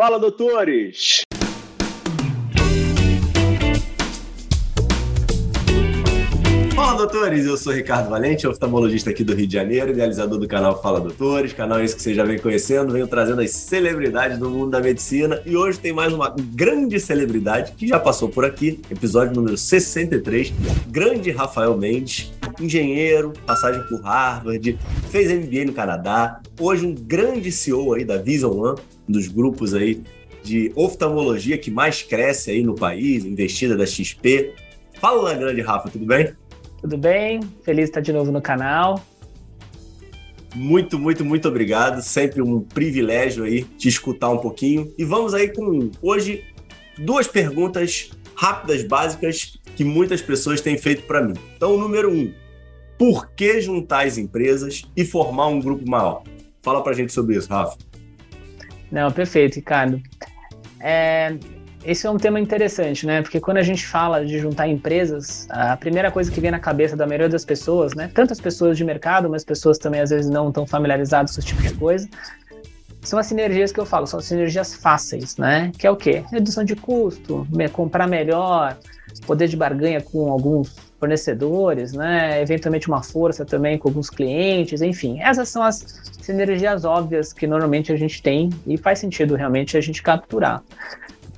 Fala, doutores! Fala, doutores! Eu sou Ricardo Valente, oftalmologista aqui do Rio de Janeiro, idealizador do canal Fala Doutores, canal esse que você já vem conhecendo, venho trazendo as celebridades do mundo da medicina e hoje tem mais uma grande celebridade que já passou por aqui, episódio número 63, grande Rafael Mendes, engenheiro, passagem por Harvard, fez MBA no Canadá, hoje um grande CEO aí da Vision One, dos grupos aí de oftalmologia que mais cresce aí no país, investida da XP. Fala, grande Rafa, tudo bem? Tudo bem? Feliz de estar de novo no canal. Muito, muito, muito obrigado. Sempre um privilégio aí te escutar um pouquinho. E vamos aí com hoje duas perguntas rápidas, básicas, que muitas pessoas têm feito para mim. Então, número um, por que juntar as empresas e formar um grupo maior? Fala para a gente sobre isso, Rafa. Não, perfeito, Ricardo. É, esse é um tema interessante, né? Porque quando a gente fala de juntar empresas, a primeira coisa que vem na cabeça da maioria das pessoas, né? Tantas pessoas de mercado, mas pessoas também às vezes não estão familiarizadas com esse tipo de coisa, são as sinergias que eu falo, são as sinergias fáceis, né? Que é o quê? Redução de custo, comprar melhor, poder de barganha com alguns fornecedores, né? Eventualmente uma força também com alguns clientes, enfim. Essas são as sinergias óbvias que normalmente a gente tem e faz sentido realmente a gente capturar.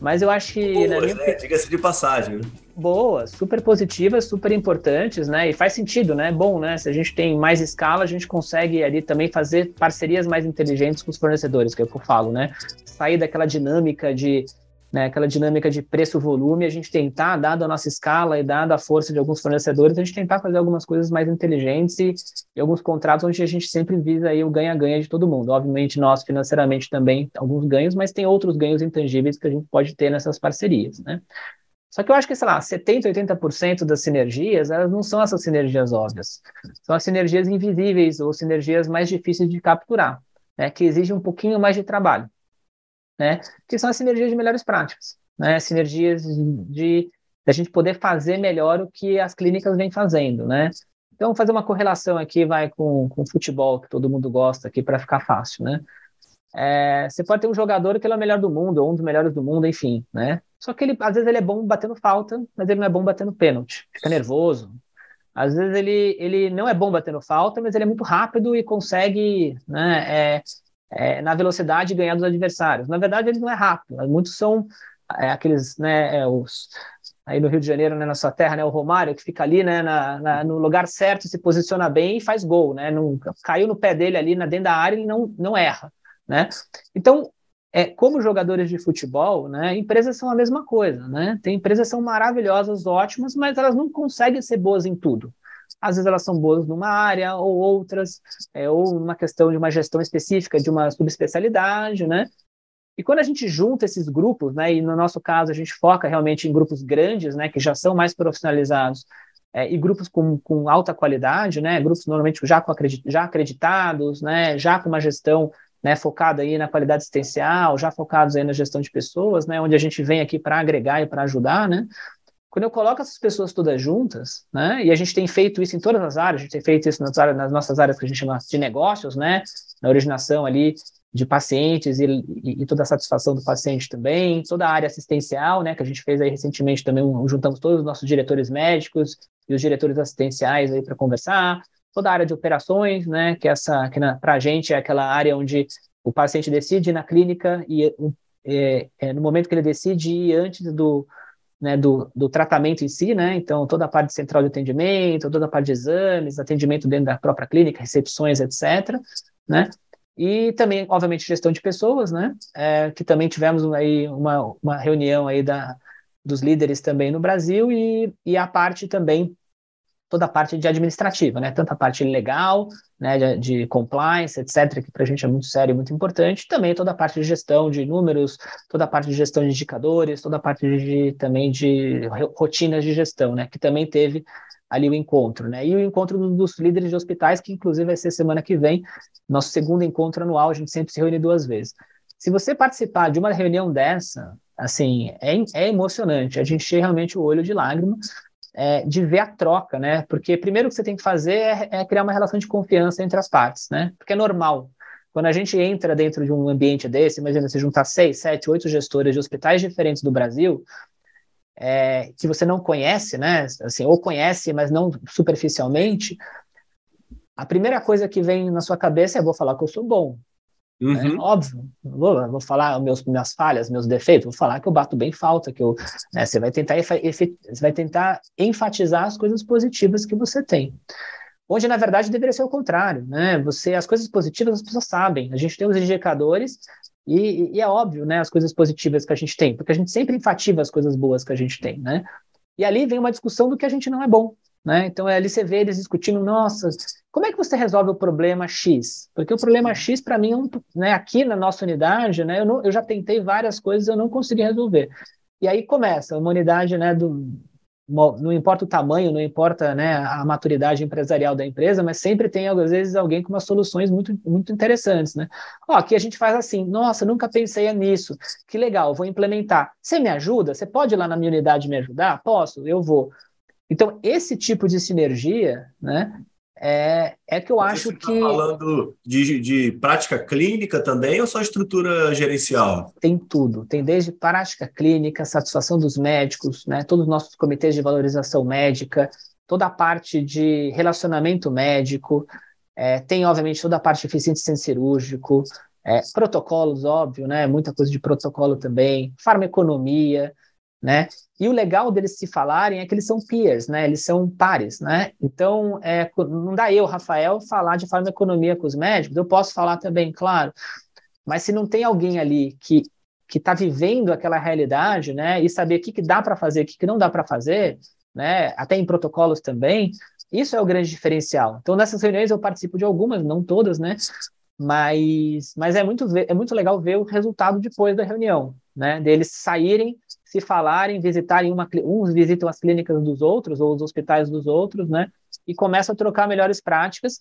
Mas eu acho que. Boas, minha... né? Diga-se de passagem. Né? Boas, super positivas, super importantes, né? E faz sentido, né? Bom, né? Se a gente tem mais escala, a gente consegue ali também fazer parcerias mais inteligentes com os fornecedores, que é o que eu falo, né? Sair daquela dinâmica de né, aquela dinâmica de preço-volume, a gente tentar, dado a nossa escala e dado a força de alguns fornecedores, a gente tentar fazer algumas coisas mais inteligentes e, e alguns contratos onde a gente sempre visa aí o ganha-ganha de todo mundo. Obviamente, nós financeiramente também alguns ganhos, mas tem outros ganhos intangíveis que a gente pode ter nessas parcerias, né? Só que eu acho que, sei lá, 70%, 80% das sinergias, elas não são essas sinergias óbvias. São as sinergias invisíveis ou sinergias mais difíceis de capturar, né, que exigem um pouquinho mais de trabalho né? Que são as sinergias de melhores práticas, né? Sinergias de a gente poder fazer melhor o que as clínicas vêm fazendo, né? Então, fazer uma correlação aqui vai com, com futebol, que todo mundo gosta aqui, para ficar fácil, né? É, você pode ter um jogador que ele é o melhor do mundo, ou um dos melhores do mundo, enfim, né? Só que ele, às vezes ele é bom batendo falta, mas ele não é bom batendo pênalti, fica nervoso. Às vezes ele, ele não é bom batendo falta, mas ele é muito rápido e consegue né, é, é, na velocidade ganhar dos adversários. Na verdade, ele não é rápido. Muitos são é, aqueles, né, é, os, aí no Rio de Janeiro, né, na sua terra, né, o Romário, que fica ali, né, na, na, no lugar certo, se posiciona bem e faz gol, né, não, caiu no pé dele ali na dentro da área, ele não, não erra, né. Então, é, como jogadores de futebol, né, empresas são a mesma coisa, né, tem empresas que são maravilhosas, ótimas, mas elas não conseguem ser boas em tudo, às vezes elas são boas numa área ou outras, é, ou numa questão de uma gestão específica de uma subespecialidade, né? E quando a gente junta esses grupos, né, e no nosso caso a gente foca realmente em grupos grandes, né, que já são mais profissionalizados, é, e grupos com, com alta qualidade, né, grupos normalmente já, com acredit, já acreditados, né, já com uma gestão né, focada aí na qualidade assistencial, já focados aí na gestão de pessoas, né, onde a gente vem aqui para agregar e para ajudar, né, quando eu coloco essas pessoas todas juntas, né, e a gente tem feito isso em todas as áreas, a gente tem feito isso nas, áreas, nas nossas áreas que a gente chama de negócios, né, na originação ali de pacientes e, e, e, toda a satisfação do paciente também, toda a área assistencial, né, que a gente fez aí recentemente também, juntamos todos os nossos diretores médicos e os diretores assistenciais aí para conversar, toda a área de operações, né, que essa, que para a gente é aquela área onde o paciente decide na clínica e é, é, no momento que ele decide ir antes do né, do, do tratamento em si, né? Então, toda a parte central de atendimento, toda a parte de exames, atendimento dentro da própria clínica, recepções, etc., né? E também, obviamente, gestão de pessoas, né? É, que também tivemos aí uma, uma reunião aí da, dos líderes também no Brasil e, e a parte também toda a parte de administrativa, né? Tanto a parte legal, né, de, de compliance, etc., que para a gente é muito sério e muito importante, também toda a parte de gestão de números, toda a parte de gestão de indicadores, toda a parte de, também de rotinas de gestão, né? Que também teve ali o encontro, né? E o encontro dos líderes de hospitais, que inclusive vai ser semana que vem, nosso segundo encontro anual, a gente sempre se reúne duas vezes. Se você participar de uma reunião dessa, assim, é, é emocionante, a gente enche realmente o olho de lágrima, é, de ver a troca, né? Porque primeiro que você tem que fazer é, é, criar uma relação de confiança entre as partes, né? Porque é normal. quando a gente entra dentro de um ambiente desse, imagina você juntar seis, sete, oito gestores de hospitais diferentes do Brasil, é, que você não conhece, né? Assim, ou conhece, mas não superficialmente, a primeira coisa que vem na sua cabeça é vou falar que eu sou bom. Uhum. Né? Óbvio, vou, vou falar meus, minhas falhas, meus defeitos, vou falar que eu bato bem falta, que eu, né, você vai tentar você vai tentar enfatizar as coisas positivas que você tem. Onde na verdade deveria ser o contrário, né? Você as coisas positivas as pessoas sabem. A gente tem os indicadores e, e, é óbvio, né, as coisas positivas que a gente tem, porque a gente sempre enfatiza as coisas boas que a gente tem, né? E ali vem uma discussão do que a gente não é bom, né? Então ali você vê eles discutindo, nossa, como é que você resolve o problema X? Porque o problema X para mim, é um, né, aqui na nossa unidade, né, eu, não, eu já tentei várias coisas, eu não consegui resolver. E aí começa uma unidade, né, do, não importa o tamanho, não importa né, a maturidade empresarial da empresa, mas sempre tem, às vezes, alguém com umas soluções muito, muito interessantes. Né? Ó, aqui a gente faz assim, nossa, nunca pensei nisso, que legal, vou implementar. Você me ajuda? Você pode ir lá na minha unidade me ajudar? Posso, eu vou. Então, esse tipo de sinergia, né, é, é que eu Você acho tá que. falando de, de prática clínica também ou só estrutura gerencial? Tem tudo. Tem desde prática clínica, satisfação dos médicos, né, todos os nossos comitês de valorização médica, toda a parte de relacionamento médico, é, tem, obviamente, toda a parte de eficiência cirúrgico, é, protocolos, óbvio, né, muita coisa de protocolo também, farmaconomia né? E o legal deles se falarem é que eles são peers, né? Eles são pares, né? Então, é, não dá eu, Rafael, falar de farmaconomia com os médicos, eu posso falar também, claro. Mas se não tem alguém ali que que está vivendo aquela realidade, né? E saber o que, que dá para fazer, o que, que não dá para fazer, né? Até em protocolos também. Isso é o grande diferencial. Então, nessas reuniões eu participo de algumas, não todas, né? Mas, mas é, muito, é muito legal ver o resultado depois da reunião, né? Deles saírem se falarem, visitarem uma, uns visitam as clínicas dos outros ou os hospitais dos outros, né? E começam a trocar melhores práticas.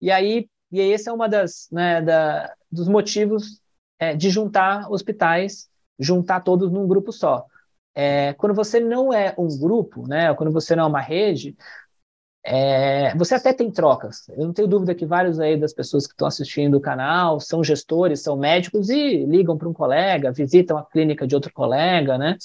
E aí, e esse é uma das, né, da, dos motivos é, de juntar hospitais, juntar todos num grupo só. É, quando você não é um grupo, né? Quando você não é uma rede, é, você até tem trocas. Eu não tenho dúvida que vários aí das pessoas que estão assistindo o canal são gestores, são médicos e ligam para um colega, visitam a clínica de outro colega, né?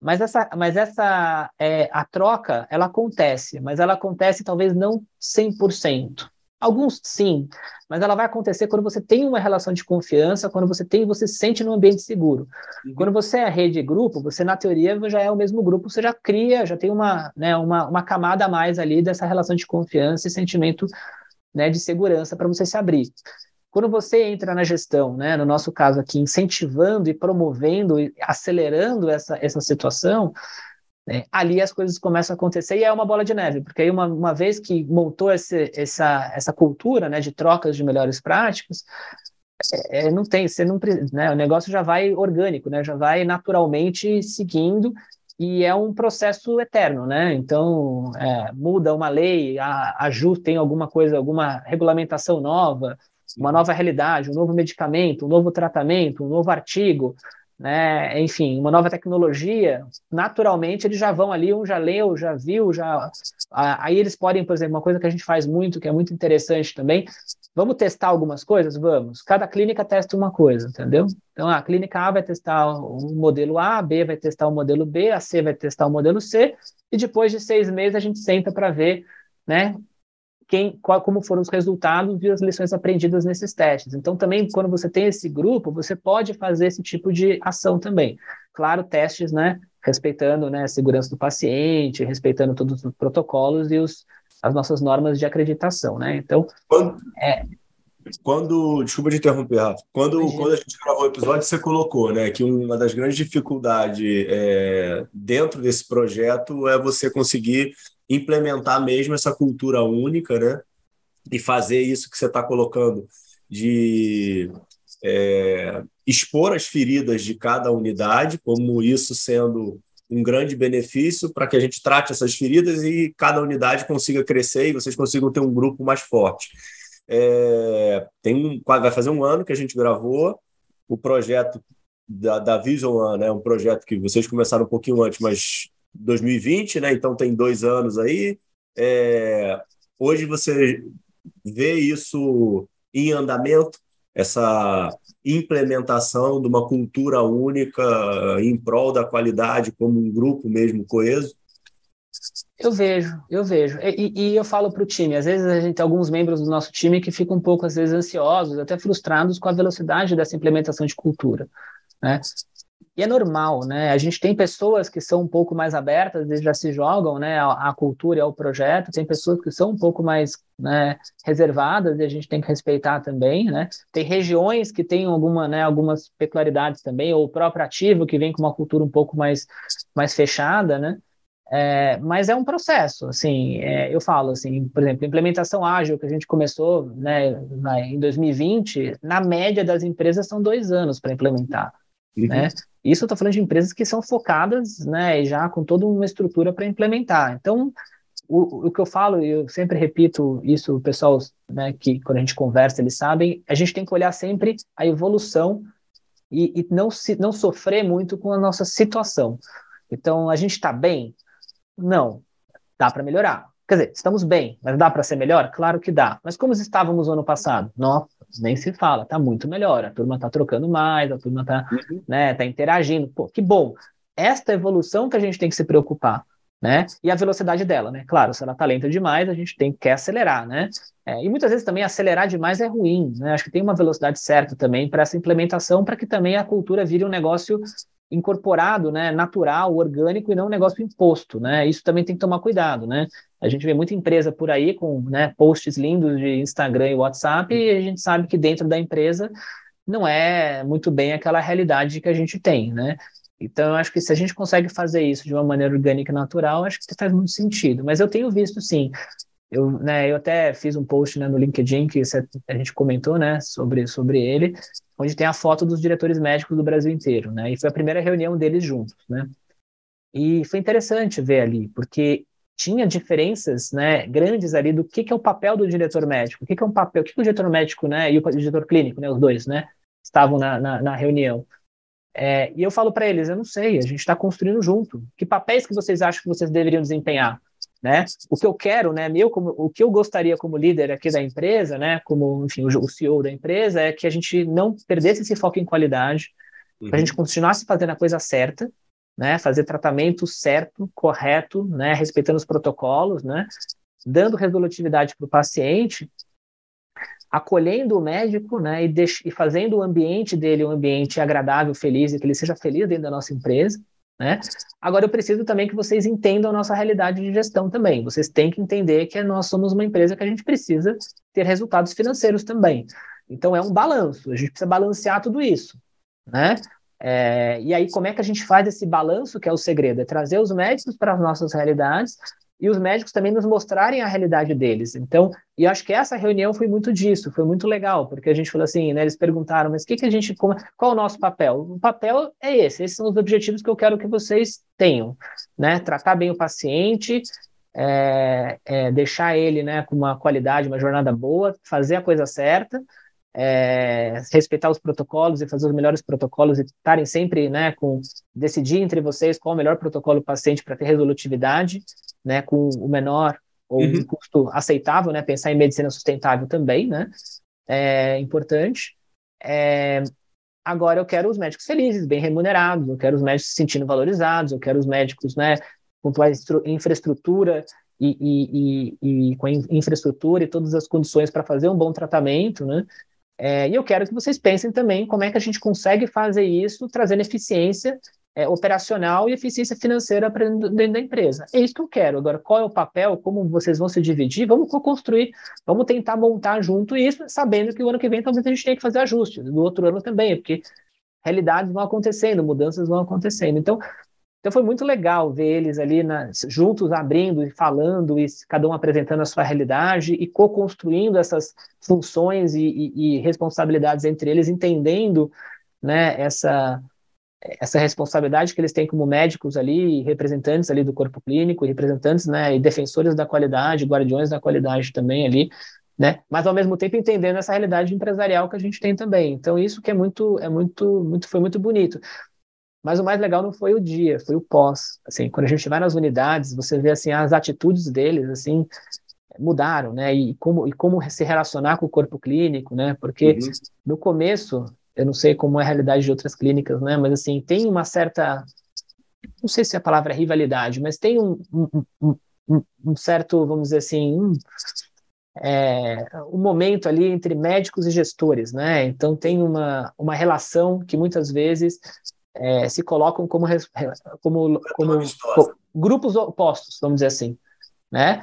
Mas essa, mas essa é, a troca, ela acontece, mas ela acontece talvez não 100%. Alguns sim, mas ela vai acontecer quando você tem uma relação de confiança, quando você tem, você se sente num ambiente seguro. Uhum. Quando você é rede e grupo, você na teoria já é o mesmo grupo, você já cria, já tem uma, né, uma, uma camada a mais ali dessa relação de confiança e sentimento né, de segurança para você se abrir. Quando você entra na gestão, né, no nosso caso aqui, incentivando e promovendo e acelerando essa, essa situação, né? Ali as coisas começam a acontecer e é uma bola de neve, porque aí uma, uma vez que montou esse, essa, essa cultura né, de trocas de melhores práticas, é, é, não tem, você não né, o negócio já vai orgânico, né, já vai naturalmente seguindo e é um processo eterno, né? Então é, muda uma lei, ajusta tem alguma coisa, alguma regulamentação nova, uma nova realidade, um novo medicamento, um novo tratamento, um novo artigo, né, enfim, uma nova tecnologia, naturalmente eles já vão ali, um já leu, já viu, já aí eles podem, por exemplo, uma coisa que a gente faz muito, que é muito interessante também, vamos testar algumas coisas? Vamos. Cada clínica testa uma coisa, entendeu? Então, a clínica A vai testar o modelo A, a B vai testar o modelo B, a C vai testar o modelo C, e depois de seis meses a gente senta para ver, né, quem, qual, como foram os resultados e as lições aprendidas nesses testes. Então, também, quando você tem esse grupo, você pode fazer esse tipo de ação também. Claro, testes, né, respeitando né, a segurança do paciente, respeitando todos os protocolos e os, as nossas normas de acreditação, né? Então, quando, é... quando desculpa te interromper, Rafa, quando, quando a gente gravou o episódio, você colocou, né, que uma das grandes dificuldades é, dentro desse projeto é você conseguir implementar mesmo essa cultura única, né? E fazer isso que você está colocando de é, expor as feridas de cada unidade, como isso sendo um grande benefício para que a gente trate essas feridas e cada unidade consiga crescer e vocês consigam ter um grupo mais forte. É, tem um, vai fazer um ano que a gente gravou o projeto da, da Vision One, né? Um projeto que vocês começaram um pouquinho antes, mas 2020, né? Então tem dois anos aí. É, hoje você vê isso em andamento. essa implementação de uma cultura única em prol da qualidade como um grupo mesmo coeso? Eu vejo, eu vejo. E, e eu falo para o time, às vezes a gente tem alguns membros do nosso time que ficam um pouco, às vezes, ansiosos, até frustrados com a velocidade dessa implementação de cultura. Né? E é normal, né? A gente tem pessoas que são um pouco mais abertas e já se jogam, né, à, cultura e ao projeto. Tem pessoas que são um pouco mais né, reservadas e a gente tem que respeitar também, né? Tem regiões que têm alguma, né, algumas peculiaridades também, ou o próprio ativo que vem com uma cultura um pouco mais, mais fechada, né? É, mas é um processo, assim, é, eu falo assim, por exemplo, implementação ágil que a gente começou né, em 2020, na média das empresas são dois anos para implementar, uhum. né? Isso eu estou falando de empresas que são focadas, né, já com toda uma estrutura para implementar. Então, o, o que eu falo, e eu sempre repito isso, o pessoal, né, que quando a gente conversa, eles sabem, a gente tem que olhar sempre a evolução e, e não, se, não sofrer muito com a nossa situação. Então, a gente está bem? Não. Dá para melhorar. Quer dizer, estamos bem, mas dá para ser melhor? Claro que dá. Mas como estávamos no ano passado? Nossa, nem se fala, tá muito melhor. A turma tá trocando mais, a turma tá, uhum. né, tá interagindo. Pô, que bom. Esta evolução que a gente tem que se preocupar, né? E a velocidade dela, né? Claro, se ela tá lenta demais, a gente tem que acelerar, né? É, e muitas vezes também acelerar demais é ruim, né? Acho que tem uma velocidade certa também para essa implementação, para que também a cultura vire um negócio incorporado, né, natural, orgânico e não um negócio imposto, né? Isso também tem que tomar cuidado, né? A gente vê muita empresa por aí com, né, posts lindos de Instagram e WhatsApp e a gente sabe que dentro da empresa não é muito bem aquela realidade que a gente tem, né? Então, eu acho que se a gente consegue fazer isso de uma maneira orgânica e natural, acho que faz muito sentido. Mas eu tenho visto, sim, eu, né, eu até fiz um post né, no LinkedIn que a gente comentou né, sobre, sobre ele, onde tem a foto dos diretores médicos do Brasil inteiro, né? E foi a primeira reunião deles juntos, né? E foi interessante ver ali, porque tinha diferenças, né, grandes ali do que, que é o papel do diretor médico, o que, que é um papel, o que, que o diretor médico, né, e o diretor clínico, né, os dois, né, estavam na, na, na reunião. É, e eu falo para eles, eu não sei, a gente está construindo junto. Que papéis que vocês acham que vocês deveriam desempenhar? Né? O que eu quero, né, meu, como, o que eu gostaria como líder aqui da empresa, né, como, enfim, o, o CEO da empresa, é que a gente não perdesse esse foco em qualidade, uhum. para a gente continuasse fazendo a coisa certa, né, fazer tratamento certo, correto, né, respeitando os protocolos, né, dando resolutividade para o paciente, acolhendo o médico, né, e, e fazendo o ambiente dele um ambiente agradável, feliz, e que ele seja feliz dentro da nossa empresa, né? Agora, eu preciso também que vocês entendam a nossa realidade de gestão também. Vocês têm que entender que nós somos uma empresa que a gente precisa ter resultados financeiros também. Então, é um balanço. A gente precisa balancear tudo isso. Né? É, e aí, como é que a gente faz esse balanço, que é o segredo? É trazer os médicos para as nossas realidades e os médicos também nos mostrarem a realidade deles. Então, e acho que essa reunião foi muito disso, foi muito legal, porque a gente falou assim, né, eles perguntaram, mas que, que a gente, qual o nosso papel? O papel é esse, esses são os objetivos que eu quero que vocês tenham, né, tratar bem o paciente, é, é, deixar ele, né, com uma qualidade, uma jornada boa, fazer a coisa certa, é, respeitar os protocolos e fazer os melhores protocolos e estarem sempre, né, com decidir entre vocês qual o melhor protocolo paciente para ter resolutividade, né, com o menor ou uhum. um custo aceitável, né, pensar em medicina sustentável também, né, é importante. É, agora eu quero os médicos felizes, bem remunerados, eu quero os médicos se sentindo valorizados, eu quero os médicos, né, com infraestrutura e, e, e, e com infraestrutura e todas as condições para fazer um bom tratamento, né, é, e eu quero que vocês pensem também como é que a gente consegue fazer isso trazendo eficiência é, operacional e eficiência financeira dentro da empresa. É isso que eu quero. Agora, qual é o papel? Como vocês vão se dividir? Vamos construir, vamos tentar montar junto isso, sabendo que o ano que vem talvez a gente tenha que fazer ajustes. No outro ano também, porque realidades vão acontecendo, mudanças vão acontecendo. Então, então foi muito legal ver eles ali na, juntos abrindo e falando, e cada um apresentando a sua realidade e co-construindo essas funções e, e, e, responsabilidades entre eles, entendendo né, essa, essa responsabilidade que eles têm como médicos ali, representantes ali do corpo clínico, representantes né, e defensores da qualidade, guardiões da qualidade também ali, né? Mas ao mesmo tempo entendendo essa realidade empresarial que a gente tem também. Então isso que é muito, é muito, muito, foi muito bonito. Mas o mais legal não foi o dia, foi o pós. Assim, quando a gente vai nas unidades, você vê assim as atitudes deles, assim, mudaram, né? E como, e como se relacionar com o corpo clínico, né? Porque uhum. no começo, eu não sei como é a realidade de outras clínicas, né? Mas assim, tem uma certa, não sei se a palavra é rivalidade, mas tem um, um, um, um certo, vamos dizer assim, um, é, um momento ali entre médicos e gestores, né? Então tem uma, uma relação que muitas vezes é, se colocam como, como, como, grupos opostos, vamos dizer assim, né?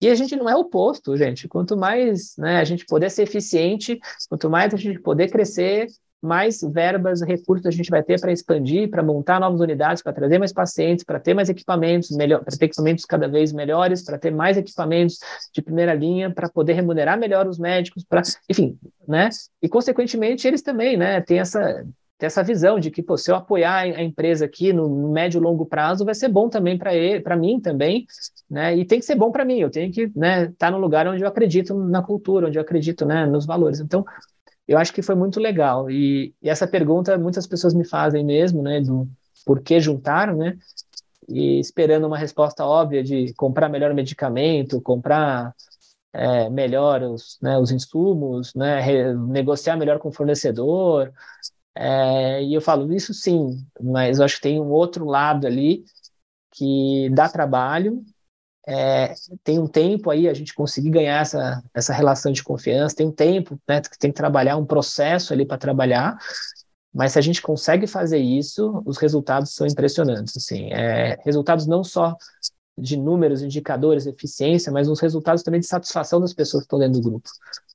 E a gente não é oposto, gente. Quanto mais né, a gente puder ser eficiente, quanto mais a gente puder crescer, mais verbas, recursos a gente vai ter para expandir, para montar novas unidades, para trazer mais pacientes, para ter mais equipamentos, melhor, para ter equipamentos cada vez melhores, para ter mais equipamentos de primeira linha, para poder remunerar melhor os médicos, para, enfim, né? E consequentemente eles também, né, têm essa ter essa visão de que, pô, se eu apoiar a empresa aqui no médio e longo prazo, vai ser bom também para mim também, né? E tem que ser bom para mim. Eu tenho que, né, estar tá no lugar onde eu acredito na cultura, onde eu acredito, né, nos valores. Então, eu acho que foi muito legal. E, e essa pergunta muitas pessoas me fazem mesmo, né, do por que juntaram, né? E esperando uma resposta óbvia de comprar melhor medicamento, comprar é, melhor os, né, os insumos, né, negociar melhor com o fornecedor, é, e eu falo, isso sim, mas eu acho que tem um outro lado ali que dá trabalho, é, tem um tempo aí a gente conseguir ganhar essa, essa relação de confiança, tem um tempo né, que tem que trabalhar, um processo ali para trabalhar, mas se a gente consegue fazer isso, os resultados são impressionantes. Assim, é, resultados não só de números, indicadores, eficiência, mas os resultados também de satisfação das pessoas que estão dentro do grupo.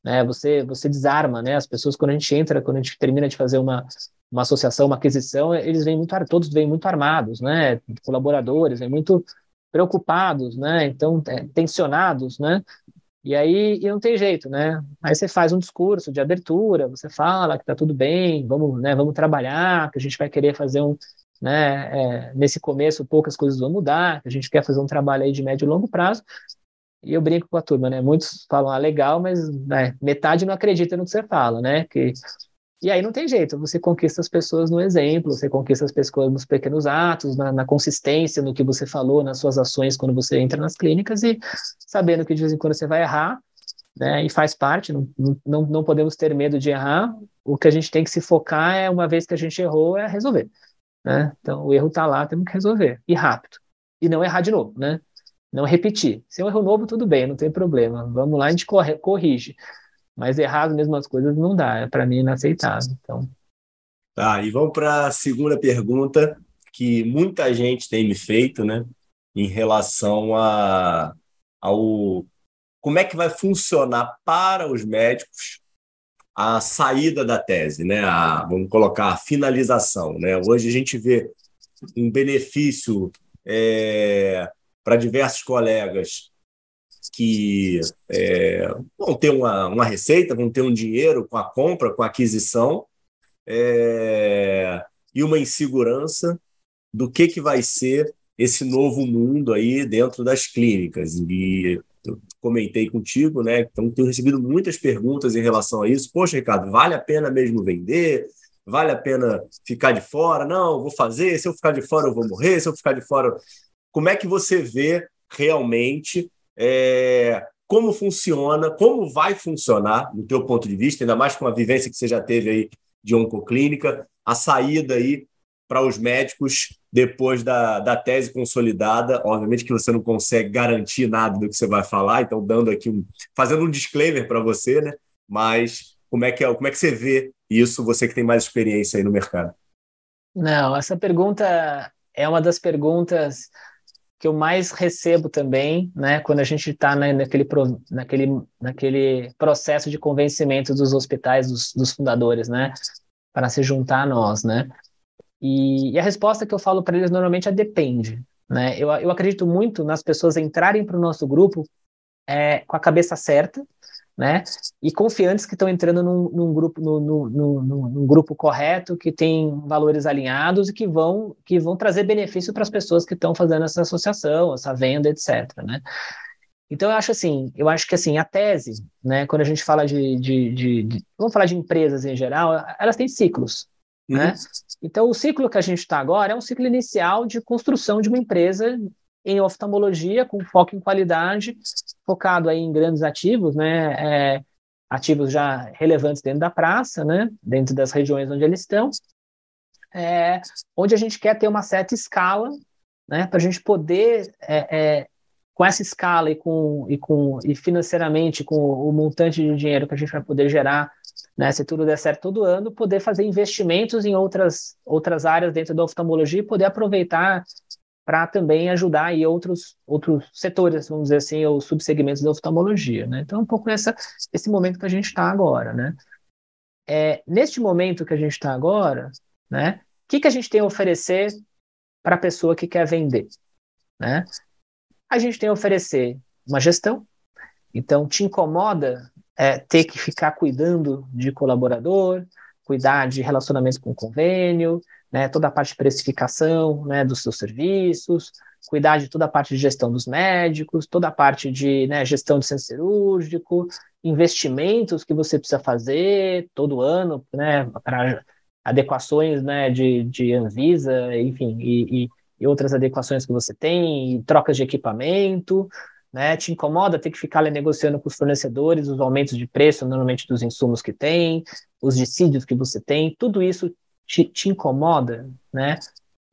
Né? Você, você desarma, né? As pessoas quando a gente entra, quando a gente termina de fazer uma, uma associação, uma aquisição, eles vêm muito, todos vêm muito armados, né? Colaboradores, vêm muito preocupados, né? Então, é, tensionados, né? E aí e não tem jeito, né? Aí você faz um discurso de abertura, você fala que tá tudo bem, vamos, né, vamos trabalhar, que a gente vai querer fazer um, né? É, nesse começo, poucas coisas vão mudar, a gente quer fazer um trabalho aí de médio e longo prazo. E eu brinco com a turma, né? Muitos falam, ah, legal, mas né, metade não acredita no que você fala, né? Que... E aí não tem jeito, você conquista as pessoas no exemplo, você conquista as pessoas nos pequenos atos, na, na consistência no que você falou, nas suas ações quando você entra nas clínicas e sabendo que de vez em quando você vai errar, né? E faz parte, não, não, não podemos ter medo de errar. O que a gente tem que se focar é, uma vez que a gente errou, é resolver. Né? Então, o erro está lá, temos que resolver, e rápido. E não errar de novo, né? Não repetir. Se é um erro novo, tudo bem, não tem problema. Vamos lá, a gente corrige. Mas errar as mesmas coisas não dá, é para mim inaceitável. Então. Tá, e vamos para a segunda pergunta que muita gente tem me feito, né? Em relação a, ao como é que vai funcionar para os médicos a saída da tese, né? A, vamos colocar a finalização. Né? Hoje a gente vê um benefício é, para diversos colegas que é, vão ter uma, uma receita, vão ter um dinheiro com a compra, com a aquisição, é, e uma insegurança do que, que vai ser esse novo mundo aí dentro das clínicas. E comentei contigo, né? Então, tenho recebido muitas perguntas em relação a isso. Poxa, Ricardo, vale a pena mesmo vender? Vale a pena ficar de fora? Não, vou fazer. Se eu ficar de fora, eu vou morrer. Se eu ficar de fora. Como é que você vê realmente é, como funciona, como vai funcionar, do teu ponto de vista, ainda mais com a vivência que você já teve aí de oncoclínica, a saída aí para os médicos depois da, da tese consolidada. Obviamente que você não consegue garantir nada do que você vai falar, então dando aqui um, fazendo um disclaimer para você, né? Mas como é que é, como é que você vê isso, você que tem mais experiência aí no mercado? Não, essa pergunta é uma das perguntas que eu mais recebo também, né, quando a gente está naquele, naquele, naquele processo de convencimento dos hospitais, dos, dos fundadores, né, para se juntar a nós, né. E, e a resposta que eu falo para eles normalmente é depende. Né? Eu, eu acredito muito nas pessoas entrarem para o nosso grupo é, com a cabeça certa, né? E confiantes que estão entrando num, num grupo, no, num grupo correto, que tem valores alinhados e que vão, que vão trazer benefício para as pessoas que estão fazendo essa associação, essa venda, etc. Né? Então eu acho assim, eu acho que assim a tese, né? Quando a gente fala de, de, de, de vamos falar de empresas em geral, elas têm ciclos. Né? Uhum. Então, o ciclo que a gente está agora é um ciclo inicial de construção de uma empresa em oftalmologia, com foco em qualidade, focado aí em grandes ativos, né, é, ativos já relevantes dentro da praça, né, dentro das regiões onde eles estão, é, onde a gente quer ter uma certa escala, né, para a gente poder, é, é, com essa escala e, com, e, com, e financeiramente, com o montante de dinheiro que a gente vai poder gerar, né, se tudo der certo todo ano, poder fazer investimentos em outras, outras áreas dentro da oftalmologia e poder aproveitar para também ajudar aí outros, outros setores, vamos dizer assim, ou subsegmentos da oftalmologia, né? Então, um pouco nessa, esse momento que a gente está agora, né? É, neste momento que a gente está agora, né? O que, que a gente tem a oferecer para a pessoa que quer vender, né? A gente tem a oferecer uma gestão, então te incomoda é, ter que ficar cuidando de colaborador, cuidar de relacionamento com convênio, né, toda a parte de precificação né, dos seus serviços, cuidar de toda a parte de gestão dos médicos, toda a parte de né, gestão de centro cirúrgico, investimentos que você precisa fazer todo ano né, para adequações né, de, de Anvisa, enfim, e, e, e outras adequações que você tem, trocas de equipamento, né? Te incomoda ter que ficar ali, negociando com os fornecedores os aumentos de preço, normalmente dos insumos que tem, os dissídios que você tem, tudo isso te, te incomoda, né?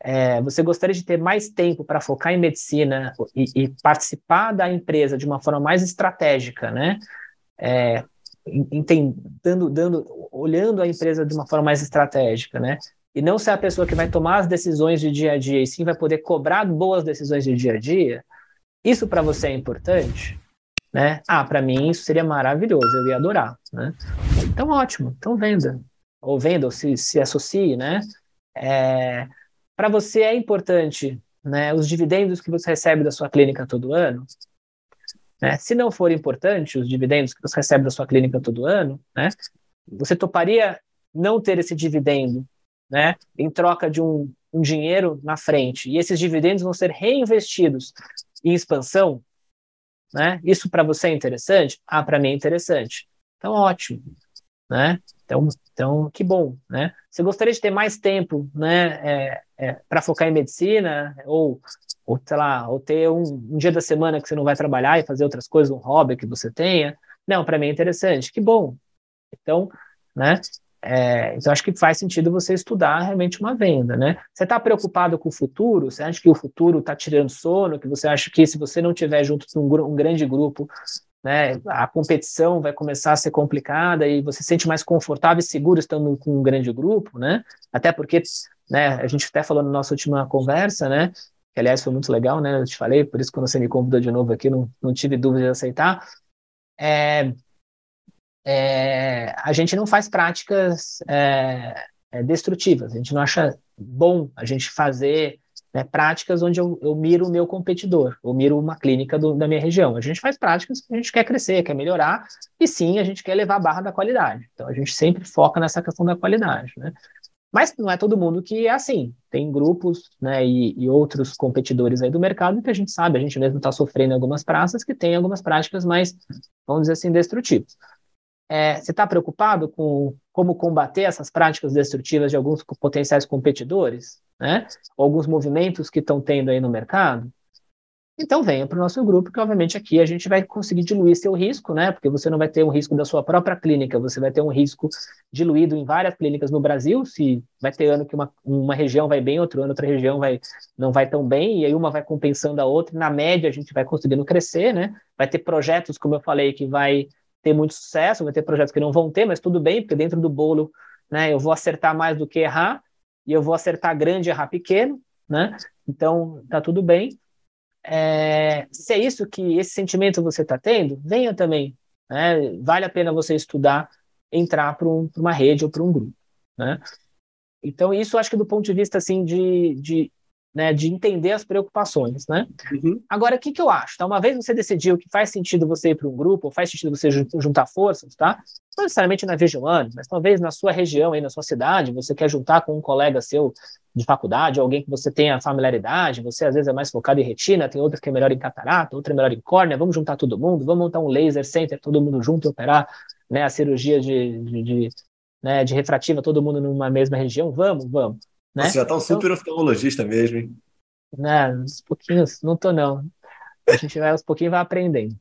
É, você gostaria de ter mais tempo para focar em medicina e, e, participar da empresa de uma forma mais estratégica, né? É, dando, olhando a empresa de uma forma mais estratégica, né? E não ser a pessoa que vai tomar as decisões de dia a dia e sim vai poder cobrar boas decisões de dia a dia. Isso para você é importante, né? Ah, para mim isso seria maravilhoso, eu ia adorar, né? Então ótimo, então venda, ou venda, ou se, se associe, né? É, para você é importante né, os dividendos que você recebe da sua clínica todo ano? Né? Se não for importante os dividendos que você recebe da sua clínica todo ano, né, você toparia não ter esse dividendo né, em troca de um, um dinheiro na frente, e esses dividendos vão ser reinvestidos em expansão? Né? Isso para você é interessante? Ah, para mim é interessante. Então, ótimo. Né? Então, então, que bom, né? Você gostaria de ter mais tempo, né, é, é, para focar em medicina, ou, ou, sei lá, ou ter um, um, dia da semana que você não vai trabalhar e fazer outras coisas, um hobby que você tenha? Não, para mim é interessante, que bom. Então, né, é, então acho que faz sentido você estudar realmente uma venda, né? Você está preocupado com o futuro? Você acha que o futuro está tirando sono? Que você acha que se você não tiver junto com um, um grande grupo né, a competição vai começar a ser complicada e você se sente mais confortável e seguro estando com um grande grupo, né? Até porque, né, a gente até falou na nossa última conversa, né, que aliás foi muito legal, né, eu te falei, por isso que quando você me convidou de novo aqui, não, não tive dúvida de aceitar, é, é, a gente não faz práticas é, é destrutivas, a gente não acha bom a gente fazer né, práticas onde eu, eu miro o meu competidor, eu miro uma clínica do, da minha região. A gente faz práticas que a gente quer crescer, quer melhorar, e sim, a gente quer levar a barra da qualidade. Então, a gente sempre foca nessa questão da qualidade, né? Mas não é todo mundo que é assim. Tem grupos né, e, e, outros competidores aí do mercado que a gente sabe, a gente mesmo está sofrendo em algumas praças que tem algumas práticas mais, vamos dizer assim, destrutivas. É, você está preocupado com como combater essas práticas destrutivas de alguns potenciais competidores? né? Alguns movimentos que estão tendo aí no mercado. Então venha para o nosso grupo, que obviamente aqui a gente vai conseguir diluir seu risco, né? Porque você não vai ter um risco da sua própria clínica, você vai ter um risco diluído em várias clínicas no Brasil. Se vai ter ano que uma, uma região vai bem, outro ano outra região vai não vai tão bem, e aí uma vai compensando a outra. Na média a gente vai conseguindo crescer, né? Vai ter projetos, como eu falei, que vai ter muito sucesso, vai ter projetos que não vão ter, mas tudo bem, porque dentro do bolo, né? Eu vou acertar mais do que errar e eu vou acertar grande e errar pequeno, né? Então, tá tudo bem. É, se é isso que esse sentimento você está tendo, venha também. Né? Vale a pena você estudar, entrar para um, uma rede ou para um grupo, né? Então, isso acho que do ponto de vista assim de, de né, de entender as preocupações, né? Uhum. Agora, o que, que eu acho? Tá? Uma vez você decidiu que faz sentido você ir para um grupo, ou faz sentido você juntar forças, tá? Não necessariamente na Vigilante, mas talvez na sua região, aí na sua cidade, você quer juntar com um colega seu de faculdade, alguém que você tenha familiaridade, você às vezes é mais focado em retina, tem outro que é melhor em catarata, outro é melhor em córnea, vamos juntar todo mundo, vamos montar um laser center, todo mundo junto e operar né, a cirurgia de, de, de, né, de refrativa, todo mundo numa mesma região, vamos, vamos. Né? Você já tá um então super oftalmologista mesmo, hein? né? Uns pouquinhos, não tô não. A gente vai aos pouquinhos vai aprendendo.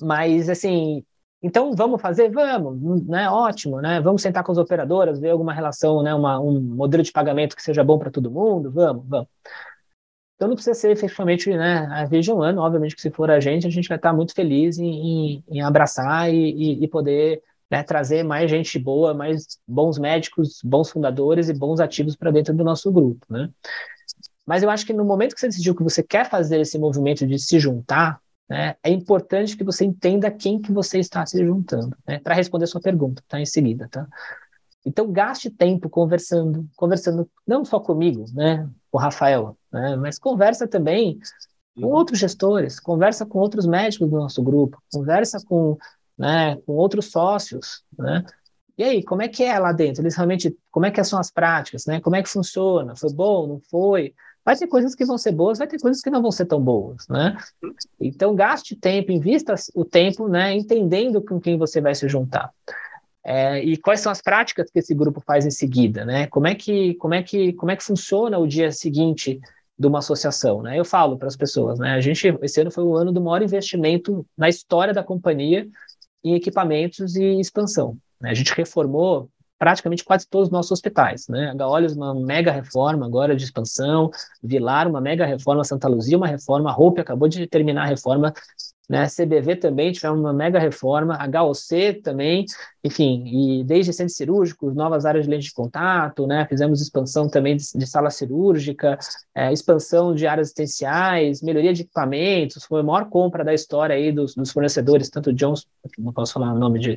Mas assim, então vamos fazer, vamos, né? Ótimo, né? Vamos sentar com as operadoras, ver alguma relação, né? Uma, um modelo de pagamento que seja bom para todo mundo, vamos, vamos. Então não precisa ser efetivamente, né, a Vision One, obviamente que se for a gente, a gente vai estar muito feliz em, em, em abraçar e, e, e poder né, trazer mais gente boa, mais bons médicos, bons fundadores e bons ativos para dentro do nosso grupo, né? Mas eu acho que no momento que você decidiu que você quer fazer esse movimento de se juntar, né, é importante que você entenda quem que você está se juntando, né, para responder a sua pergunta, tá? Em seguida, tá? Então gaste tempo conversando, conversando não só comigo, né, com o Rafael, né, mas conversa também com outros gestores, conversa com outros médicos do nosso grupo, conversa com né, com outros sócios, né? E aí, como é que é lá dentro? Eles realmente, como é que são as práticas, né? Como é que funciona? Foi bom, não foi? Vai ter coisas que vão ser boas, vai ter coisas que não vão ser tão boas, né? Então, gaste tempo, invista o tempo, né, entendendo com quem você vai se juntar. É, e quais são as práticas que esse grupo faz em seguida, né? Como é que, como é que, como é que funciona o dia seguinte de uma associação, né? Eu falo para as pessoas, né? A gente esse ano foi o ano do maior investimento na história da companhia em equipamentos e expansão. Né? A gente reformou praticamente quase todos os nossos hospitais. Né? Olhos, uma mega reforma agora de expansão, Vilar, uma mega reforma, Santa Luzia, uma reforma, Hope acabou de terminar a reforma né? CBV também tivemos uma mega reforma, HOC também, enfim, e desde centros cirúrgicos, novas áreas de lente de contato, né? Fizemos expansão também de, de sala cirúrgica, é, expansão de áreas assistenciais, melhoria de equipamentos, foi a maior compra da história aí dos, dos fornecedores, tanto Jones, não posso falar o nome de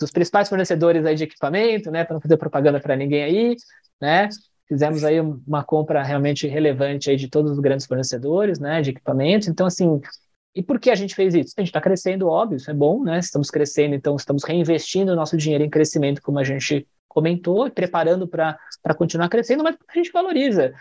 dos principais fornecedores aí de equipamento, né, para não fazer propaganda para ninguém aí, né? Fizemos aí uma compra realmente relevante aí de todos os grandes fornecedores, né, de equipamentos. Então, assim, e por que a gente fez isso? A gente está crescendo, óbvio, isso é bom, né? Estamos crescendo, então estamos reinvestindo o nosso dinheiro em crescimento, como a gente comentou, e preparando para continuar crescendo, mas a gente valoriza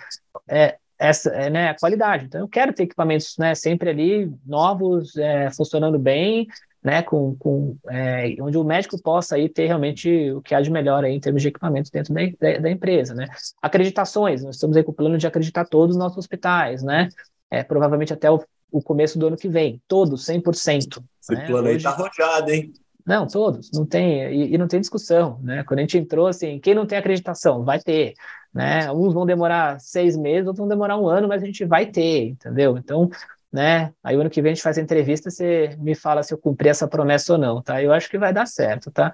é, essa, é, né, a qualidade. Então, eu quero ter equipamentos né, sempre ali, novos, é, funcionando bem, né, com, com é, onde o médico possa aí ter realmente o que há de melhor aí em termos de equipamentos dentro da, da, da empresa, né. Acreditações, nós estamos aí com o plano de acreditar todos os nossos hospitais, né, é, provavelmente até o o começo do ano que vem. Todos, 100%. Esse né? plano aí está arrojado, hein? Não, todos, não tem, e, e, não tem discussão, né? Quando a gente entrou, assim, quem não tem acreditação, vai ter, né? Uns vão demorar seis meses, outros vão demorar um ano, mas a gente vai ter, entendeu? Então, né? Aí o ano que vem a gente faz a entrevista, você me fala se eu cumpri essa promessa ou não, tá? Eu acho que vai dar certo, tá?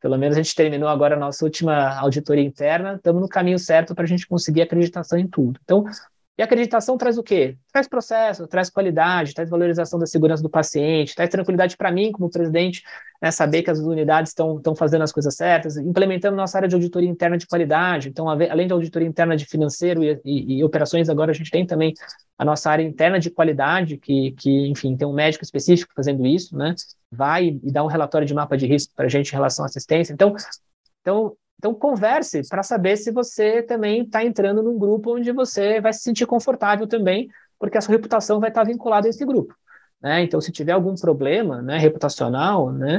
Pelo menos a gente terminou agora a nossa última auditoria interna, estamos no caminho certo para a gente conseguir acreditação em tudo. Então, e acreditação traz o quê? Traz processo, traz qualidade, traz valorização da segurança do paciente, traz tranquilidade para mim, como presidente, né, saber que as unidades estão fazendo as coisas certas, implementando nossa área de auditoria interna de qualidade. Então, além da auditoria interna de financeiro e, e, e, operações, agora a gente tem também a nossa área interna de qualidade, que, que, enfim, tem um médico específico fazendo isso, né? Vai e dá um relatório de mapa de risco para a gente em relação à assistência. Então, então então, converse para saber se você também está entrando num grupo onde você vai se sentir confortável também, porque a sua reputação vai estar tá vinculada a esse grupo. Né? Então, se tiver algum problema né, reputacional, né,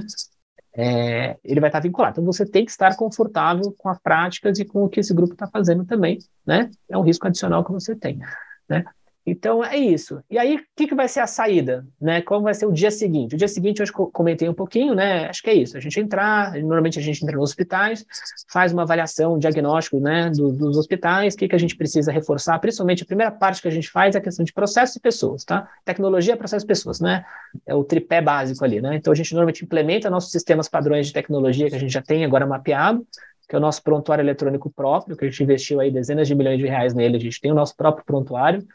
é, ele vai estar tá vinculado. Então, você tem que estar confortável com as práticas e com o que esse grupo está fazendo também. Né? É um risco adicional que você tem. Né? Então é isso. E aí, o que, que vai ser a saída? Né? Como vai ser o dia seguinte? O dia seguinte, eu comentei um pouquinho, né? Acho que é isso. A gente entrar, normalmente a gente entra nos hospitais, faz uma avaliação, um diagnóstico né, do, dos hospitais, o que, que a gente precisa reforçar. Principalmente, a primeira parte que a gente faz é a questão de processos e pessoas, tá? Tecnologia, processos e pessoas, né? É o tripé básico ali, né? Então a gente normalmente implementa nossos sistemas padrões de tecnologia que a gente já tem agora mapeado, que é o nosso prontuário eletrônico próprio, que a gente investiu aí dezenas de milhões de reais nele, a gente tem o nosso próprio prontuário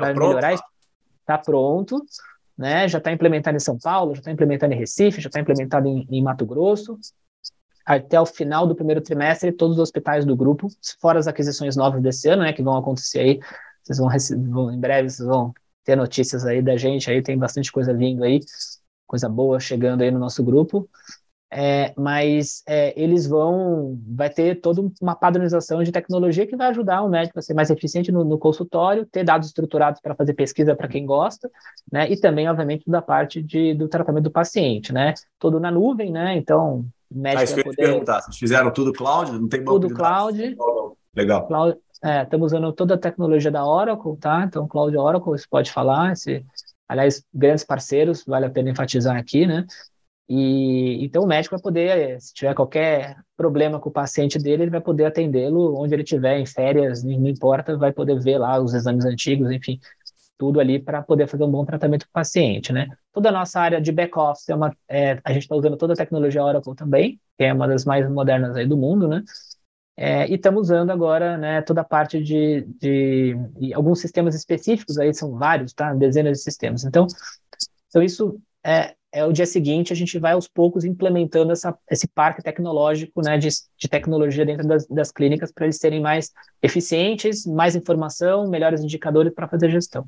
para tá melhorar. Está pronto, né? já está implementado em São Paulo, já está implementado em Recife, já está implementado em, em, Mato Grosso. Até o final do primeiro trimestre, todos os hospitais do grupo, fora as aquisições novas desse ano, né, que vão acontecer aí, vocês vão, vão em breve, vocês vão ter notícias aí da gente, aí tem bastante coisa vindo aí, coisa boa chegando aí no nosso grupo é, mas é, eles vão, vai ter toda uma padronização de tecnologia que vai ajudar o médico a ser mais eficiente no, no consultório, ter dados estruturados para fazer pesquisa para quem gosta, né, e também, obviamente, da parte de, do tratamento do paciente, né, tudo na nuvem, né, então o médico ah, vai poder... perguntar, vocês fizeram tudo cloud? Não tem Tudo cloud. Legal. Cloud, é, estamos usando toda a tecnologia da Oracle, tá? Então, Cloud Oracle, você pode falar, se, aliás, grandes parceiros, vale a pena enfatizar aqui, né? E então o médico vai poder, se tiver qualquer problema com o paciente dele, ele vai poder atendê-lo onde ele estiver, em férias, não importa, vai poder ver lá os exames antigos, enfim, tudo ali para poder fazer um bom tratamento para o paciente, né? Toda a nossa área de back-office, é uma, é, a gente está usando toda a tecnologia Oracle também, que é uma das mais modernas aí do mundo, né? É, e estamos usando agora né, toda a parte de, de, de, alguns sistemas específicos, aí são vários, tá? Dezenas de sistemas. Então, então isso é, é o dia seguinte, a gente vai aos poucos implementando essa, esse parque tecnológico né, de, de tecnologia dentro das, das clínicas para eles serem mais eficientes, mais informação, melhores indicadores para fazer gestão.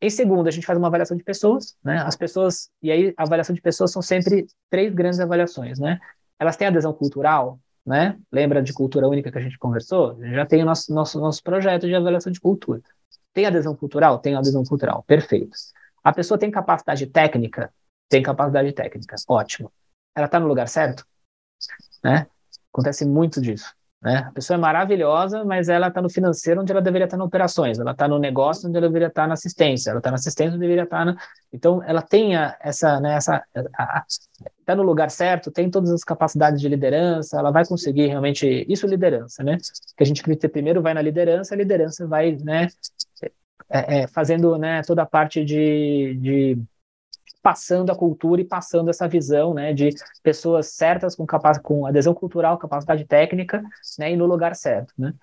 Em segundo, a gente faz uma avaliação de pessoas, né? As pessoas, e aí a avaliação de pessoas são sempre três grandes avaliações, né? Elas têm adesão cultural, né? Lembra de cultura única que a gente conversou? Já tem o nosso, nosso, nosso projeto de avaliação de cultura. Tem adesão cultural? Tem adesão cultural, perfeito. A pessoa tem capacidade técnica? Tem capacidade técnica, ótimo. Ela está no lugar certo? Né? Acontece muito disso. Né? A pessoa é maravilhosa, mas ela está no financeiro onde ela deveria estar tá nas operações, ela está no negócio onde ela deveria estar tá na assistência, ela está na assistência onde deveria estar tá na... Então, ela tem essa, né, essa, está no lugar certo, tem todas as capacidades de liderança, ela vai conseguir realmente, isso é liderança, né? Que a gente primeiro vai na liderança, a liderança vai, né, é, é, fazendo, né, toda a parte de, de passando a cultura e passando essa visão né, de pessoas certas com, capac com adesão cultural, capacidade técnica né, e no lugar certo. Né.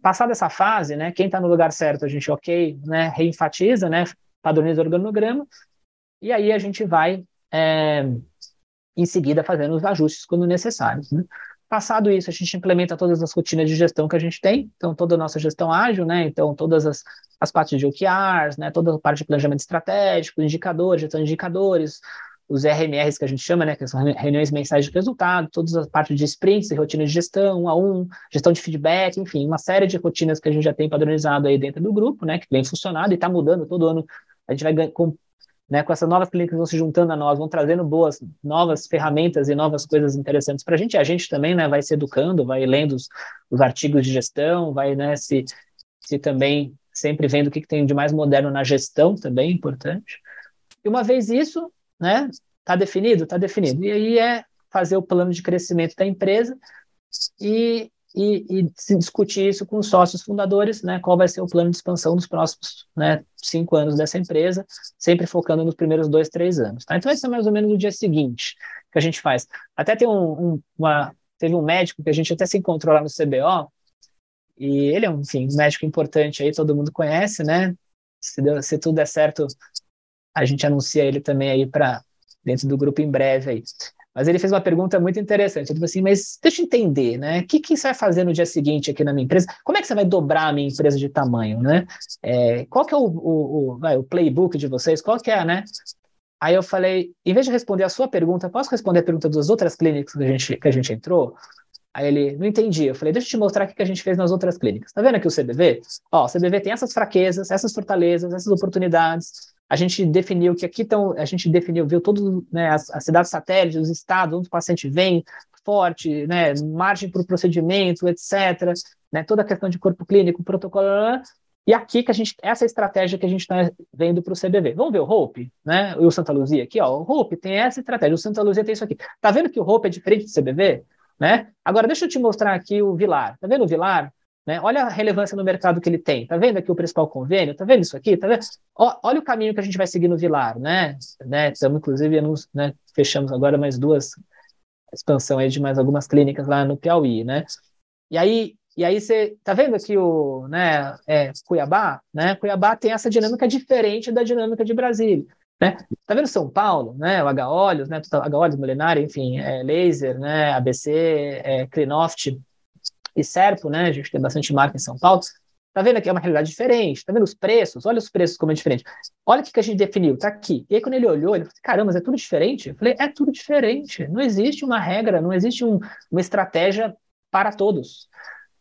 Passada essa fase, né, quem está no lugar certo, a gente, ok, né, reenfatiza, né, padroniza o organograma, e aí a gente vai, é, em seguida, fazendo os ajustes quando necessários. Né. Passado isso, a gente implementa todas as rotinas de gestão que a gente tem, então toda a nossa gestão ágil, né? Então todas as, as partes de OKRs, né? Toda a parte de planejamento estratégico, indicadores, gestão de indicadores, os RMRs que a gente chama, né? Que são reuniões mensais de resultado, todas as partes de sprints e rotinas de gestão, um a um, gestão de feedback, enfim, uma série de rotinas que a gente já tem padronizado aí dentro do grupo, né? Que vem funcionando e está mudando todo ano. A gente vai né, com essas novas clínicas vão se juntando a nós, vão trazendo boas, novas ferramentas e novas coisas interessantes para a gente. A gente também né, vai se educando, vai lendo os, os artigos de gestão, vai né, se, se também sempre vendo o que, que tem de mais moderno na gestão, também importante. E uma vez isso, né, está definido, está definido. E aí é fazer o plano de crescimento da empresa e e, e, se discutir isso com os sócios fundadores, né, qual vai ser o plano de expansão nos próximos né, cinco anos dessa empresa, sempre focando nos primeiros dois, três anos. Tá? Então, esse é mais ou menos o dia seguinte que a gente faz. Até tem um, um, uma, teve um médico que a gente até se encontrou lá no CBO, e ele é, enfim, um médico importante aí, todo mundo conhece, né? Se, deu, se tudo der certo, a gente anuncia ele também aí para dentro do grupo em breve aí. Mas ele fez uma pergunta muito interessante. Ele falou assim: mas deixa eu entender, né? O que, que você vai fazer no dia seguinte aqui na minha empresa? Como é que você vai dobrar a minha empresa de tamanho, né? É, qual que é o, o, o, vai, o playbook de vocês? Qual que é, né? Aí eu falei, em vez de responder a sua pergunta, posso responder a pergunta das outras clínicas que a gente, que a gente entrou? Aí ele, não entendi. Eu falei, deixa eu te mostrar o que a gente fez nas outras clínicas. Tá vendo aqui o CBV? Ó, o CBV tem essas fraquezas, essas fortalezas, essas oportunidades a gente definiu que aqui estão, a gente definiu, viu todas né, as, as, cidades satélites, os estados onde o paciente vem, forte, né, margem para o procedimento, etc., né, toda a questão de corpo clínico, protocolo, e aqui que a gente, essa é estratégia que a gente está vendo para o CBV. Vamos ver o Hope, né, e o Santa Luzia aqui, ó, o Hope tem essa estratégia, o Santa Luzia tem isso aqui. Tá vendo que o Hope é diferente do CBV? Né? Agora, deixa eu te mostrar aqui o Vilar. Tá vendo o Vilar? Né? Olha a relevância no mercado que ele tem. Tá vendo aqui o principal convênio? Tá vendo isso aqui? Tá vendo? olha o caminho que a gente vai seguir no Vilar, né? né? Estamos, inclusive, né? fechamos agora mais duas expansão aí de mais algumas clínicas lá no Piauí, né? E aí, e aí você tá vendo aqui o, né, é, Cuiabá, né? Cuiabá tem essa dinâmica diferente da dinâmica de Brasília, né? Tá vendo São Paulo, né? O H-Olhos, né? H-Olhos, Molenária, enfim, é, laser, né? ABC, é, Clinoft, e Serpo, né? A gente tem bastante marca em São Paulo. Tá vendo aqui? É uma realidade diferente. Tá vendo os preços? Olha os preços como é diferente. Olha o que, que a gente definiu, tá aqui. E aí, quando ele olhou, ele falou: assim, caramba, mas é tudo diferente? Eu falei: é tudo diferente. Não existe uma regra, não existe um, uma estratégia para todos.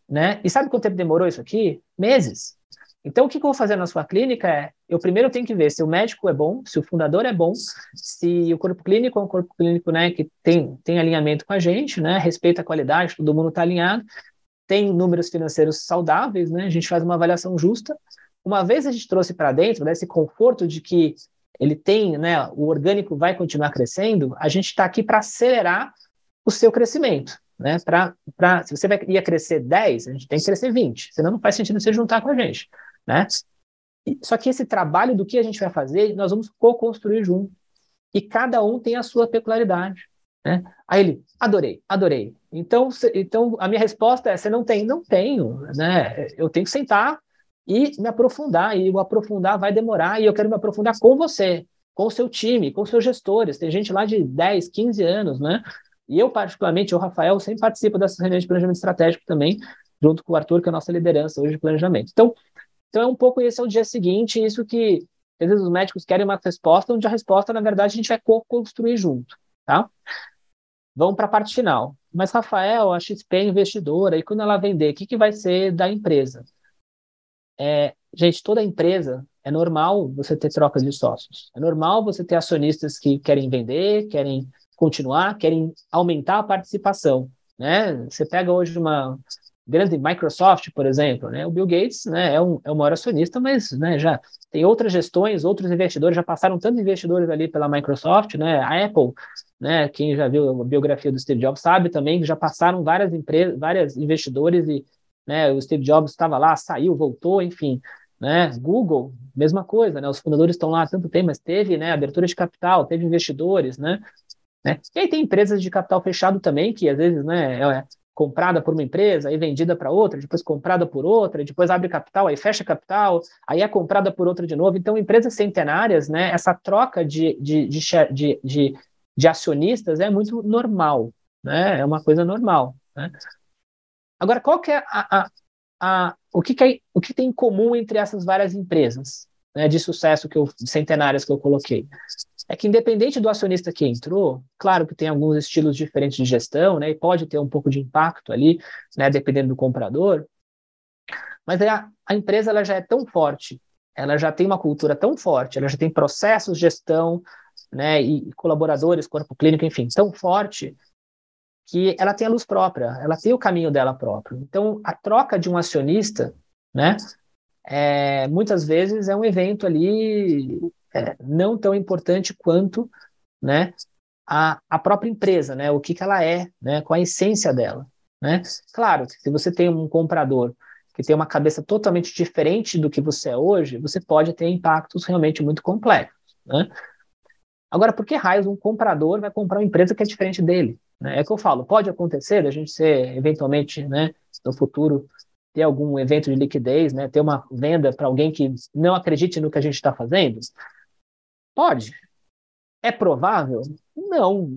Né? E sabe quanto tempo demorou isso aqui? Meses. Então, o que, que eu vou fazer na sua clínica é: eu primeiro tenho que ver se o médico é bom, se o fundador é bom, se o corpo clínico é um corpo clínico né, que tem, tem alinhamento com a gente, né, respeita a qualidade, todo mundo está alinhado. Tem números financeiros saudáveis, né? A gente faz uma avaliação justa. Uma vez a gente trouxe para dentro, né, esse conforto de que ele tem, né, o orgânico vai continuar crescendo, a gente está aqui para acelerar o seu crescimento. Né? Pra, pra, se você vai, ia crescer 10, a gente tem que crescer 20, senão não faz sentido você juntar com a gente. Né? Só que esse trabalho do que a gente vai fazer, nós vamos co-construir junto. E cada um tem a sua peculiaridade. Né? Aí ele, adorei, adorei. Então, se, então a minha resposta é: você não tem? Não tenho. Né? Eu tenho que sentar e me aprofundar. E o aprofundar vai demorar. E eu quero me aprofundar com você, com o seu time, com os seus gestores. Tem gente lá de 10, 15 anos, né? E eu, particularmente, o Rafael, sempre participo dessas reuniões de planejamento estratégico também, junto com o Arthur, que é a nossa liderança hoje de planejamento. Então, então é um pouco esse é o dia seguinte, isso que às vezes os médicos querem uma resposta, onde a resposta, na verdade, a gente vai co-construir junto, tá? Vamos para a parte final. Mas, Rafael, a XP é investidora, e quando ela vender, o que, que vai ser da empresa? É, gente, toda empresa, é normal você ter trocas de sócios. É normal você ter acionistas que querem vender, querem continuar, querem aumentar a participação. Né? Você pega hoje uma grande Microsoft, por exemplo, né? o Bill Gates né, é, um, é o maior acionista, mas né, já tem outras gestões, outros investidores, já passaram tantos investidores ali pela Microsoft, né? a Apple, né, quem já viu a biografia do Steve Jobs sabe também que já passaram várias empresas, vários investidores e né, o Steve Jobs estava lá, saiu, voltou, enfim, né? Google, mesma coisa, né? Os fundadores estão lá há tanto tempo, mas teve, né, abertura de capital, teve investidores, né? Né? E aí tem empresas de capital fechado também, que às vezes né, é comprada por uma empresa, aí vendida para outra, depois comprada por outra, depois abre capital, aí fecha capital, aí é comprada por outra de novo. Então, empresas centenárias, né, essa troca de, de, de, de, de, acionistas é muito normal, né? é uma coisa normal. Né? Agora, qual que é a, a, a, o, que, que é, o que tem em comum entre essas várias empresas né, de sucesso que eu, centenárias que eu coloquei? É que independente do acionista que entrou, claro que tem alguns estilos diferentes de gestão, né, e pode ter um pouco de impacto ali, né, dependendo do comprador, mas a, a empresa ela já é tão forte, ela já tem uma cultura tão forte, ela já tem processos de gestão, né, e colaboradores, corpo clínico, enfim, tão forte que ela tem a luz própria, ela tem o caminho dela próprio. Então, a troca de um acionista, né, é, muitas vezes é um evento ali é, não tão importante quanto né, a, a própria empresa, né, o que, que ela é, né, qual a essência dela. Né? Claro, se você tem um comprador que tem uma cabeça totalmente diferente do que você é hoje, você pode ter impactos realmente muito complexos. Né? Agora, por que raios um comprador vai comprar uma empresa que é diferente dele? Né? É que eu falo, pode acontecer a gente ser, eventualmente, né, no futuro, ter algum evento de liquidez, né, ter uma venda para alguém que não acredite no que a gente está fazendo? Pode. É provável? Não,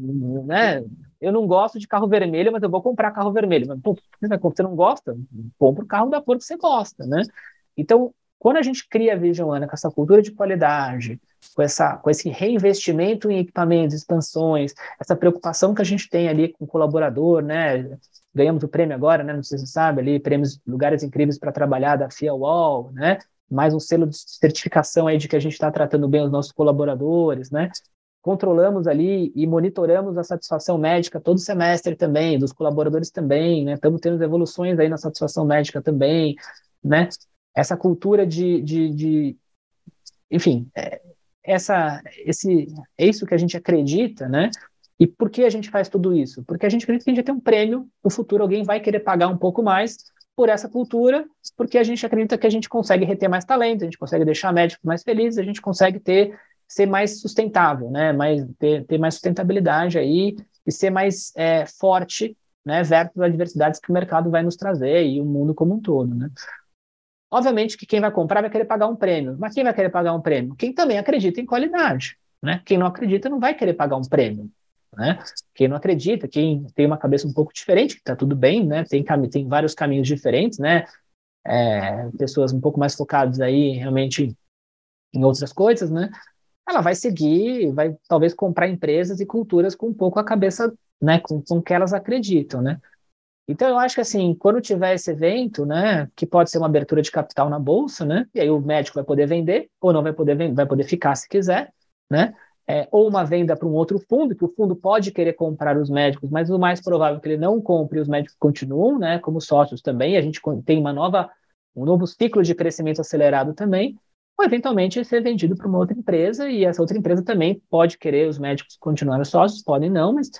né? Eu não gosto de carro vermelho, mas eu vou comprar carro vermelho. Mas, pô, você não gosta? Compra o carro da cor que você gosta, né? Então, quando a gente cria a Vision Ana com essa cultura de qualidade, com, essa, com esse reinvestimento em equipamentos, expansões, essa preocupação que a gente tem ali com o colaborador, né? Ganhamos o prêmio agora, né? Não sei se você sabe, ali, prêmios Lugares Incríveis para Trabalhar da FIA Wall, né? Mais um selo de certificação aí de que a gente está tratando bem os nossos colaboradores, né? Controlamos ali e monitoramos a satisfação médica todo semestre também, dos colaboradores também, né? Estamos tendo evoluções aí na satisfação médica também, né? Essa cultura de, de, de enfim, é, essa, esse, é isso que a gente acredita, né? E por que a gente faz tudo isso? Porque a gente acredita que a gente vai ter um prêmio no futuro, alguém vai querer pagar um pouco mais por essa cultura, porque a gente acredita que a gente consegue reter mais talento, a gente consegue deixar médicos mais felizes, a gente consegue ter ser mais sustentável, né? Mais, ter, ter mais sustentabilidade aí e ser mais é, forte, né? Versus adversidades que o mercado vai nos trazer e o mundo como um todo, né? Obviamente que quem vai comprar vai querer pagar um prêmio, mas quem vai querer pagar um prêmio? Quem também acredita em qualidade, né? Quem não acredita não vai querer pagar um prêmio. Né? Quem não acredita, quem tem uma cabeça um pouco diferente, que está tudo bem, né? Tem, tem vários caminhos diferentes, né? É, pessoas um pouco mais focadas aí realmente em outras coisas, né? Ela vai seguir, vai talvez comprar empresas e culturas com um pouco a cabeça, né? Com, com que elas acreditam, né? Então eu acho que assim, quando tiver esse evento, né, que pode ser uma abertura de capital na bolsa, né? E aí o médico vai poder vender ou não vai poder vai poder ficar se quiser, né? É, ou uma venda para um outro fundo, que o fundo pode querer comprar os médicos, mas o mais provável é que ele não compre os médicos continuam, né, como sócios também, a gente tem uma nova, um novo ciclo de crescimento acelerado também, ou eventualmente ser vendido para uma outra empresa, e essa outra empresa também pode querer os médicos continuarem sócios, podem não, mas,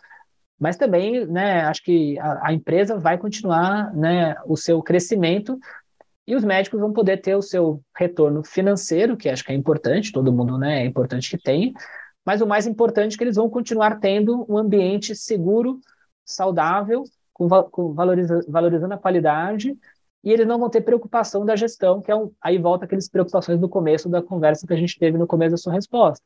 mas também, né, acho que a, a empresa vai continuar, né, o seu crescimento, e os médicos vão poder ter o seu retorno financeiro, que acho que é importante, todo mundo, né, é importante que tenha, mas o mais importante é que eles vão continuar tendo um ambiente seguro, saudável, com, com valoriza, valorizando a qualidade, e eles não vão ter preocupação da gestão, que é um, aí volta aquelas preocupações do começo da conversa que a gente teve no começo da sua resposta.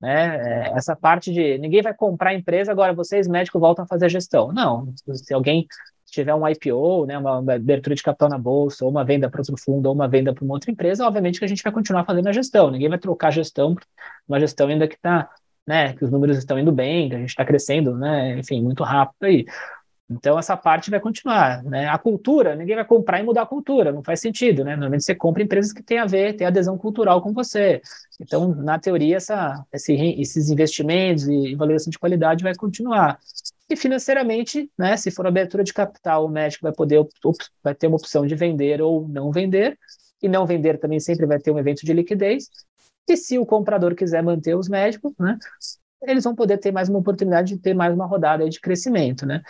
Né? É, essa parte de ninguém vai comprar a empresa, agora vocês médicos voltam a fazer gestão. Não, se alguém tiver um IPO, né, uma abertura de capital na bolsa, ou uma venda para outro fundo, ou uma venda para uma outra empresa, obviamente que a gente vai continuar fazendo a gestão. Ninguém vai trocar a gestão uma gestão ainda que está, né, que os números estão indo bem, que a gente está crescendo, né, enfim, muito rápido aí. Então essa parte vai continuar, né? A cultura, ninguém vai comprar e mudar a cultura, não faz sentido, né? Normalmente você compra empresas que têm a ver, têm adesão cultural com você. Então, na teoria, essa, esse, esses investimentos e valorização de qualidade vai continuar. E financeiramente, né, se for abertura de capital, o médico vai poder vai ter uma opção de vender ou não vender, e não vender também sempre vai ter um evento de liquidez. E se o comprador quiser manter os médicos, né, eles vão poder ter mais uma oportunidade de ter mais uma rodada de crescimento, né?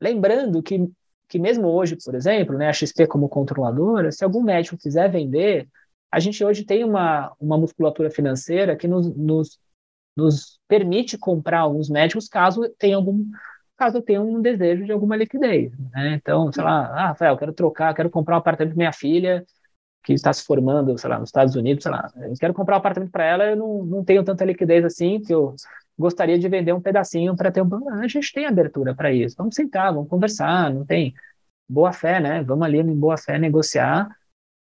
Lembrando que, que mesmo hoje, por exemplo, né, a XP como controladora, se algum médico quiser vender, a gente hoje tem uma, uma musculatura financeira que nos, nos, nos permite comprar alguns médicos caso tenha algum caso eu tenha um desejo de alguma liquidez. Né? Então, sei lá, ah, Rafael, quero trocar, quero comprar um apartamento para minha filha que está se formando, sei lá, nos Estados Unidos, sei lá, eu quero comprar um apartamento para ela, eu não, não tenho tanta liquidez assim, que eu gostaria de vender um pedacinho para ter um. A gente tem abertura para isso. Vamos sentar, vamos conversar, não tem boa fé, né? Vamos ali em boa fé negociar.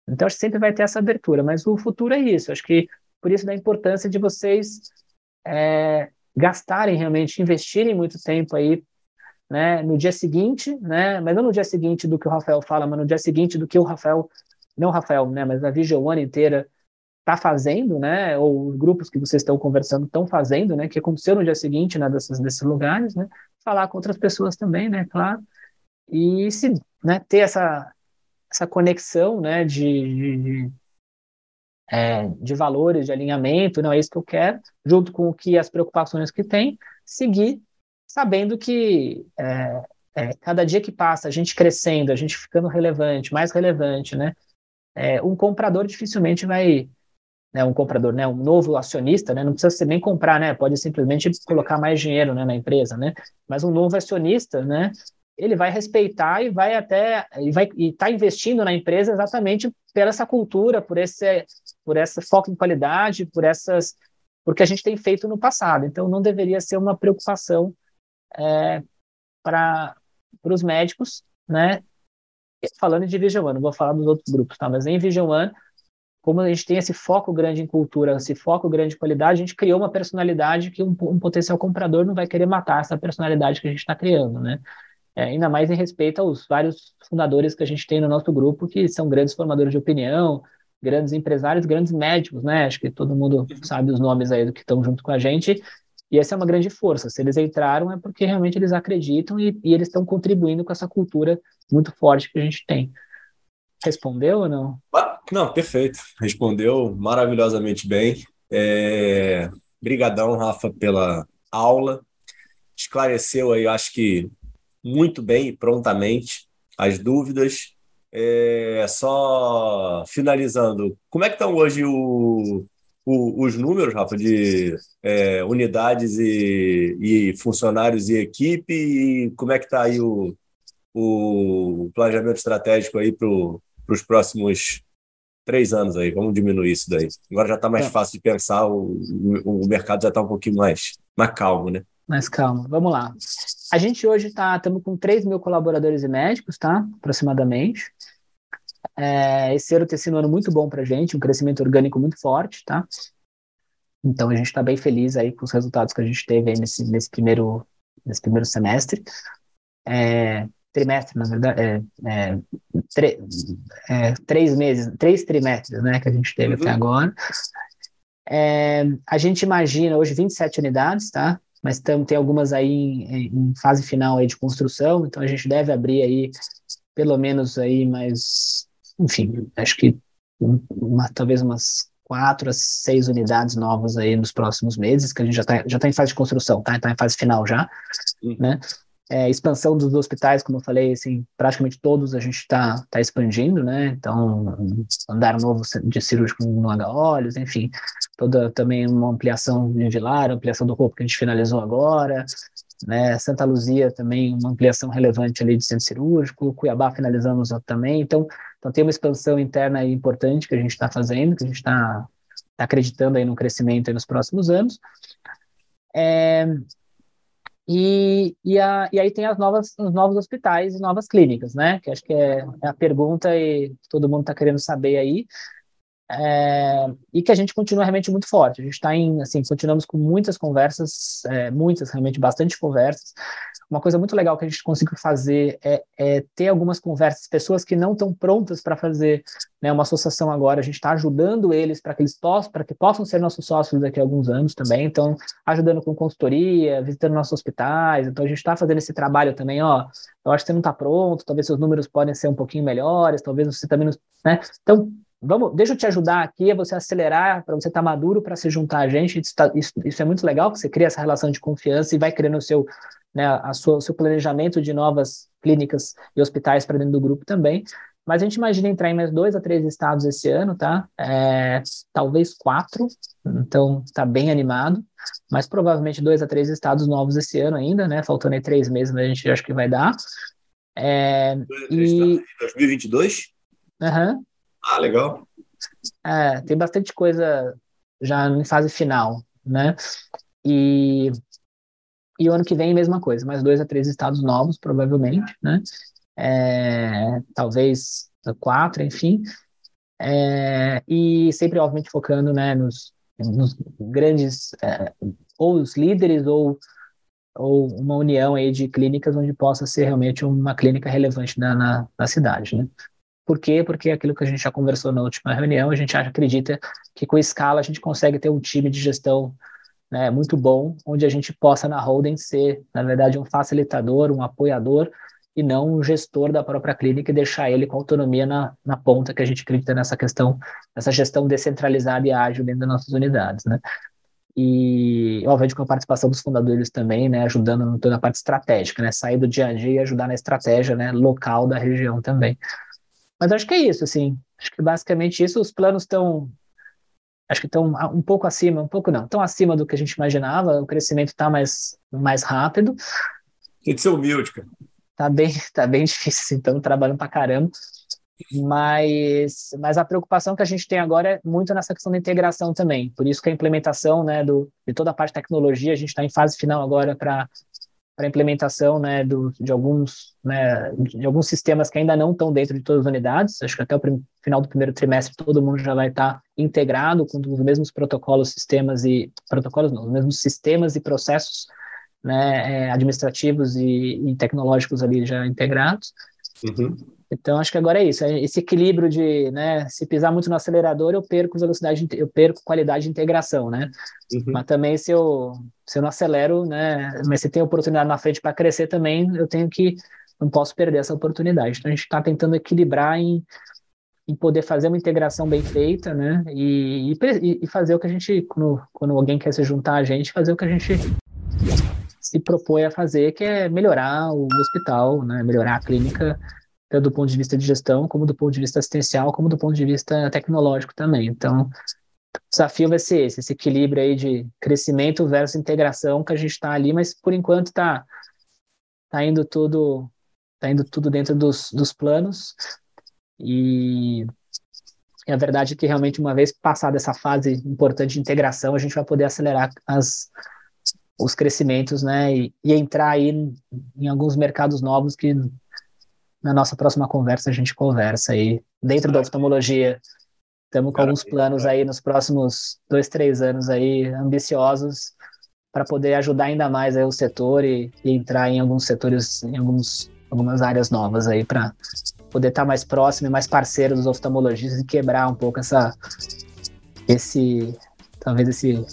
Então, acho que sempre vai ter essa abertura, mas o futuro é isso. Acho que por isso da importância de vocês é, gastarem realmente, investirem muito tempo aí né, no dia seguinte, né, mas não no dia seguinte do que o Rafael fala, mas no dia seguinte do que o Rafael, não o Rafael, né, mas a One inteira está fazendo, né, ou os grupos que vocês estão conversando estão fazendo, né, que aconteceu no dia seguinte, né, desses, desses lugares, né, falar com outras pessoas também, né, claro, e se, né, ter essa, essa conexão, né, de, de, de, é, de valores, de alinhamento, não é isso que eu quero, junto com o que as preocupações que tem, seguir sabendo que é, é, cada dia que passa, a gente crescendo, a gente ficando relevante, mais relevante, né? É, um comprador dificilmente vai, né, um comprador, né, um novo acionista, né, não precisa ser nem comprar, né, pode simplesmente colocar mais dinheiro, né, na empresa, né, mas um novo acionista, né, ele vai respeitar e vai até e vai e está investindo na empresa exatamente pela essa cultura, por esse por essa foco em qualidade, por essas porque a gente tem feito no passado. Então não deveria ser uma preocupação é, para os médicos, né? Falando de Vision One, não vou falar dos outros grupos, tá? Mas em Vision One, como a gente tem esse foco grande em cultura, esse foco grande em qualidade, a gente criou uma personalidade que um, um potencial comprador não vai querer matar essa personalidade que a gente está criando, né? É, ainda mais em respeito aos vários fundadores que a gente tem no nosso grupo, que são grandes formadores de opinião, grandes empresários, grandes médicos, né? Acho que todo mundo sabe os nomes aí do que estão junto com a gente. E essa é uma grande força. Se eles entraram é porque realmente eles acreditam e, e eles estão contribuindo com essa cultura muito forte que a gente tem. Respondeu ou não? Não, perfeito. Respondeu maravilhosamente bem. É... Brigadão, Rafa, pela aula. Esclareceu aí, acho que muito bem e prontamente as dúvidas. É... Só finalizando, como é que estão hoje o, o, os números, Rafa, de é, unidades e, e, funcionários e equipe, e como é que está aí o, o planejamento estratégico aí para os próximos três anos aí? Vamos diminuir isso daí. Agora já está mais é. fácil de pensar, o, o mercado já está um pouquinho mais, mais calmo, né? Mais calmo. Vamos lá. A gente hoje está, estamos com 3 mil colaboradores e médicos, tá? Aproximadamente. É, esse ano tem sido um ano muito bom para a gente, um crescimento orgânico muito forte, tá? Então a gente está bem feliz aí com os resultados que a gente teve nesse, nesse, primeiro, nesse primeiro semestre. É, trimestre, na verdade, é, é, é, três meses, três trimestres, né, que a gente teve uhum. até agora. É, a gente imagina hoje 27 unidades, tá? Mas tam, tem algumas aí em, em, fase final aí de construção, então a gente deve abrir aí pelo menos aí mais, enfim, acho que uma, talvez umas quatro a seis unidades novas aí nos próximos meses, que a gente já está já tá em fase de construção, tá? Está em fase final já, uhum. né? É, expansão dos hospitais, como eu falei, assim, praticamente todos a gente está tá expandindo, né? Então, andar novo de cirúrgico no H-Olhos, enfim, toda também uma ampliação de Vilar, ampliação do corpo que a gente finalizou agora, né? Santa Luzia também uma ampliação relevante ali de centro cirúrgico, Cuiabá finalizamos também, então, então tem uma expansão interna importante que a gente está fazendo, que a gente está tá acreditando aí no crescimento aí nos próximos anos. É, e, e, a, e aí tem as novas, os novos hospitais e novas clínicas, né? Que acho que é, é a pergunta e todo mundo está querendo saber aí. É, e que a gente continua realmente muito forte. A gente está em, assim, continuamos com muitas conversas, é, muitas, realmente, bastante conversas. Uma coisa muito legal que a gente conseguiu fazer é, é ter algumas conversas, pessoas que não estão prontas para fazer né, uma associação agora, a gente está ajudando eles para que eles possam, para que possam ser nossos sócios daqui a alguns anos também, então, ajudando com consultoria, visitando nossos hospitais, então a gente está fazendo esse trabalho também, ó, eu acho que você não está pronto, talvez seus números podem ser um pouquinho melhores, talvez você também não, né, então, vamos, deixa eu te ajudar aqui a você acelerar, para você estar tá maduro para se juntar a gente. Isso, tá, isso, isso, é muito legal, que você cria essa relação de confiança e vai criando o seu, né, a sua, o seu planejamento de novas clínicas e hospitais para dentro do grupo também. Mas a gente imagina entrar em mais dois a três estados esse ano, tá? É, talvez quatro, então está bem animado, mas provavelmente dois a três estados novos esse ano ainda, né? Faltando aí três meses, mas a gente acha que vai dar. É, e... 2022? Aham. Uhum. Ah, legal. É, tem bastante coisa já em fase final, né? E, e o ano que vem, mesma coisa, mais dois a três estados novos, provavelmente, né? É, talvez quatro, enfim. É, e sempre, obviamente, focando né, nos, nos grandes, é, ou os líderes, ou, ou uma união aí de clínicas onde possa ser realmente uma clínica relevante na, na, na cidade, né? Por quê? Porque aquilo que a gente já conversou na última reunião, a gente acredita que com escala a gente consegue ter um time de gestão né, muito bom, onde a gente possa na holding ser, na verdade, um facilitador, um apoiador e não um gestor da própria clínica e deixar ele com autonomia na, na ponta que a gente acredita nessa questão, nessa gestão descentralizada e ágil dentro das nossas unidades, né? E, obviamente, com a participação dos fundadores também, né, ajudando toda a parte estratégica, né, sair do dia a dia e ajudar na estratégia, né, local da região também. Mas acho que é isso, assim. Acho que basicamente isso, os planos estão. Acho que estão um pouco acima, um pouco não, estão acima do que a gente imaginava, o crescimento está mais, mais rápido. Tem que ser humilde, cara. Tá bem, tá bem difícil, então, trabalhando pra caramba. Mas, mas a preocupação que a gente tem agora é muito nessa questão da integração também. Por isso que a implementação né, do, de toda a parte de tecnologia, a gente está em fase final agora para para implementação né, do, de, alguns, né, de alguns sistemas que ainda não estão dentro de todas as unidades. Acho que até o final do primeiro trimestre todo mundo já vai estar integrado com os mesmos protocolos, sistemas e protocolos não, os mesmos sistemas e processos né, é, administrativos e, e, tecnológicos ali já integrados. Uhum. Então, acho que agora é isso, é esse equilíbrio de, né, se pisar muito no acelerador, eu perco velocidade, eu perco qualidade de integração, né? Uhum. Mas também se eu, se eu não acelero, né, mas se tem oportunidade na frente para crescer também, eu tenho que, não posso perder essa oportunidade. Então, a gente está tentando equilibrar em, em poder fazer uma integração bem feita, né, e, e, e fazer o que a gente, quando, quando alguém quer se juntar a gente, fazer o que a gente se propõe a fazer, que é melhorar o hospital, né, melhorar a clínica tanto do ponto de vista de gestão, como do ponto de vista assistencial, como do ponto de vista tecnológico também. Então, o desafio vai ser esse, esse equilíbrio aí de crescimento versus integração que a gente está ali, mas por enquanto está tá indo tudo tá indo tudo dentro dos, dos planos e a verdade é que realmente uma vez passada essa fase importante de integração, a gente vai poder acelerar as, os crescimentos, né, e, e entrar aí em, alguns mercados novos que na nossa próxima conversa a gente conversa aí. Dentro da oftalmologia, estamos com alguns planos aí nos próximos dois, três anos aí, ambiciosos, para poder ajudar ainda mais aí o setor e, e, entrar em alguns setores, em alguns, algumas áreas novas aí, para poder estar tá mais próximo e mais parceiro dos oftalmologistas e quebrar um pouco essa, esse talvez esse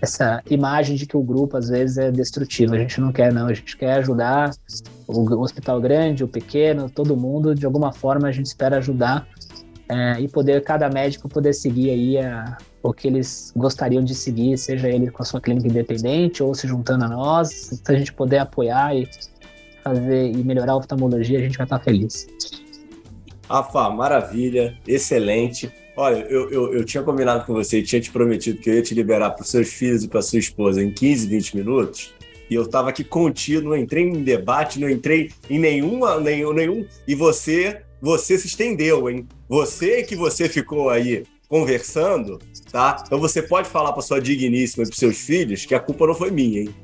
essa imagem de que o grupo às vezes é destrutivo. A gente não quer, não. A gente quer ajudar o hospital grande, o pequeno, todo mundo. De alguma forma a gente espera ajudar é, e poder cada médico poder seguir aí a, o que eles gostariam de seguir, seja ele com a sua clínica independente ou se juntando a nós. Se a gente puder apoiar e fazer e melhorar a oftalmologia, a gente vai estar feliz. Rafa, maravilha, excelente. Olha, eu, eu, eu tinha combinado com você, tinha te prometido que eu ia te liberar para os seus filhos e para sua esposa em 15, 20 minutos. E eu estava aqui contido, não entrei em debate, não entrei em nenhuma, nenhum, nenhum. E você, você se estendeu, hein? Você que você ficou aí conversando, tá? Então você pode falar para sua digníssima e para seus filhos que a culpa não foi minha, hein?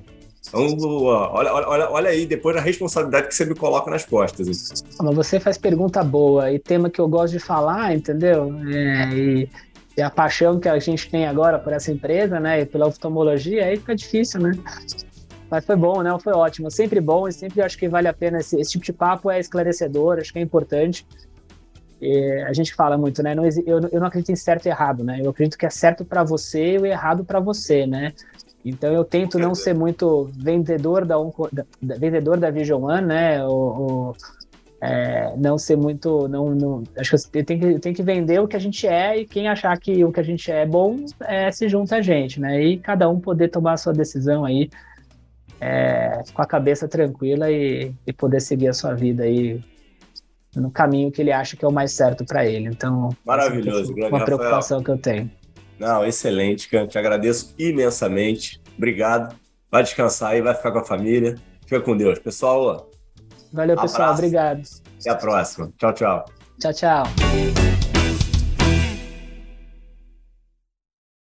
Então, olha, olha, olha aí, depois a responsabilidade que você me coloca nas costas. Ah, mas você faz pergunta boa e tema que eu gosto de falar, entendeu? É, e, e, a paixão que a gente tem agora por essa empresa, né? E pela oftalmologia, aí fica difícil, né? Mas foi bom, né? Foi ótimo. Sempre bom e sempre acho que vale a pena. Esse, esse tipo de papo é esclarecedor, acho que é importante. E a gente fala muito, né? Não, eu, eu não acredito em certo e errado, né? Eu acredito que é certo para você e o errado para você, né? Então eu tento não ser muito vendedor da, da vendedor da Vision One, né? Ou, ou é, não ser muito, não, não acho que eu tenho que, tenho que vender o que a gente é e quem achar que o que a gente é bom é, se junta a gente, né? E cada um poder tomar a sua decisão aí é, com a cabeça tranquila e, e poder seguir a sua vida aí no caminho que ele acha que é o mais certo para ele. Então, maravilhoso, é uma preocupação que eu tenho. Não, excelente, Can. Te agradeço imensamente. Obrigado. Vai descansar aí, vai ficar com a família. Fica com Deus. Pessoal, Valeu, pessoal. Obrigado. Até a próxima. Tchau, tchau. Tchau, tchau.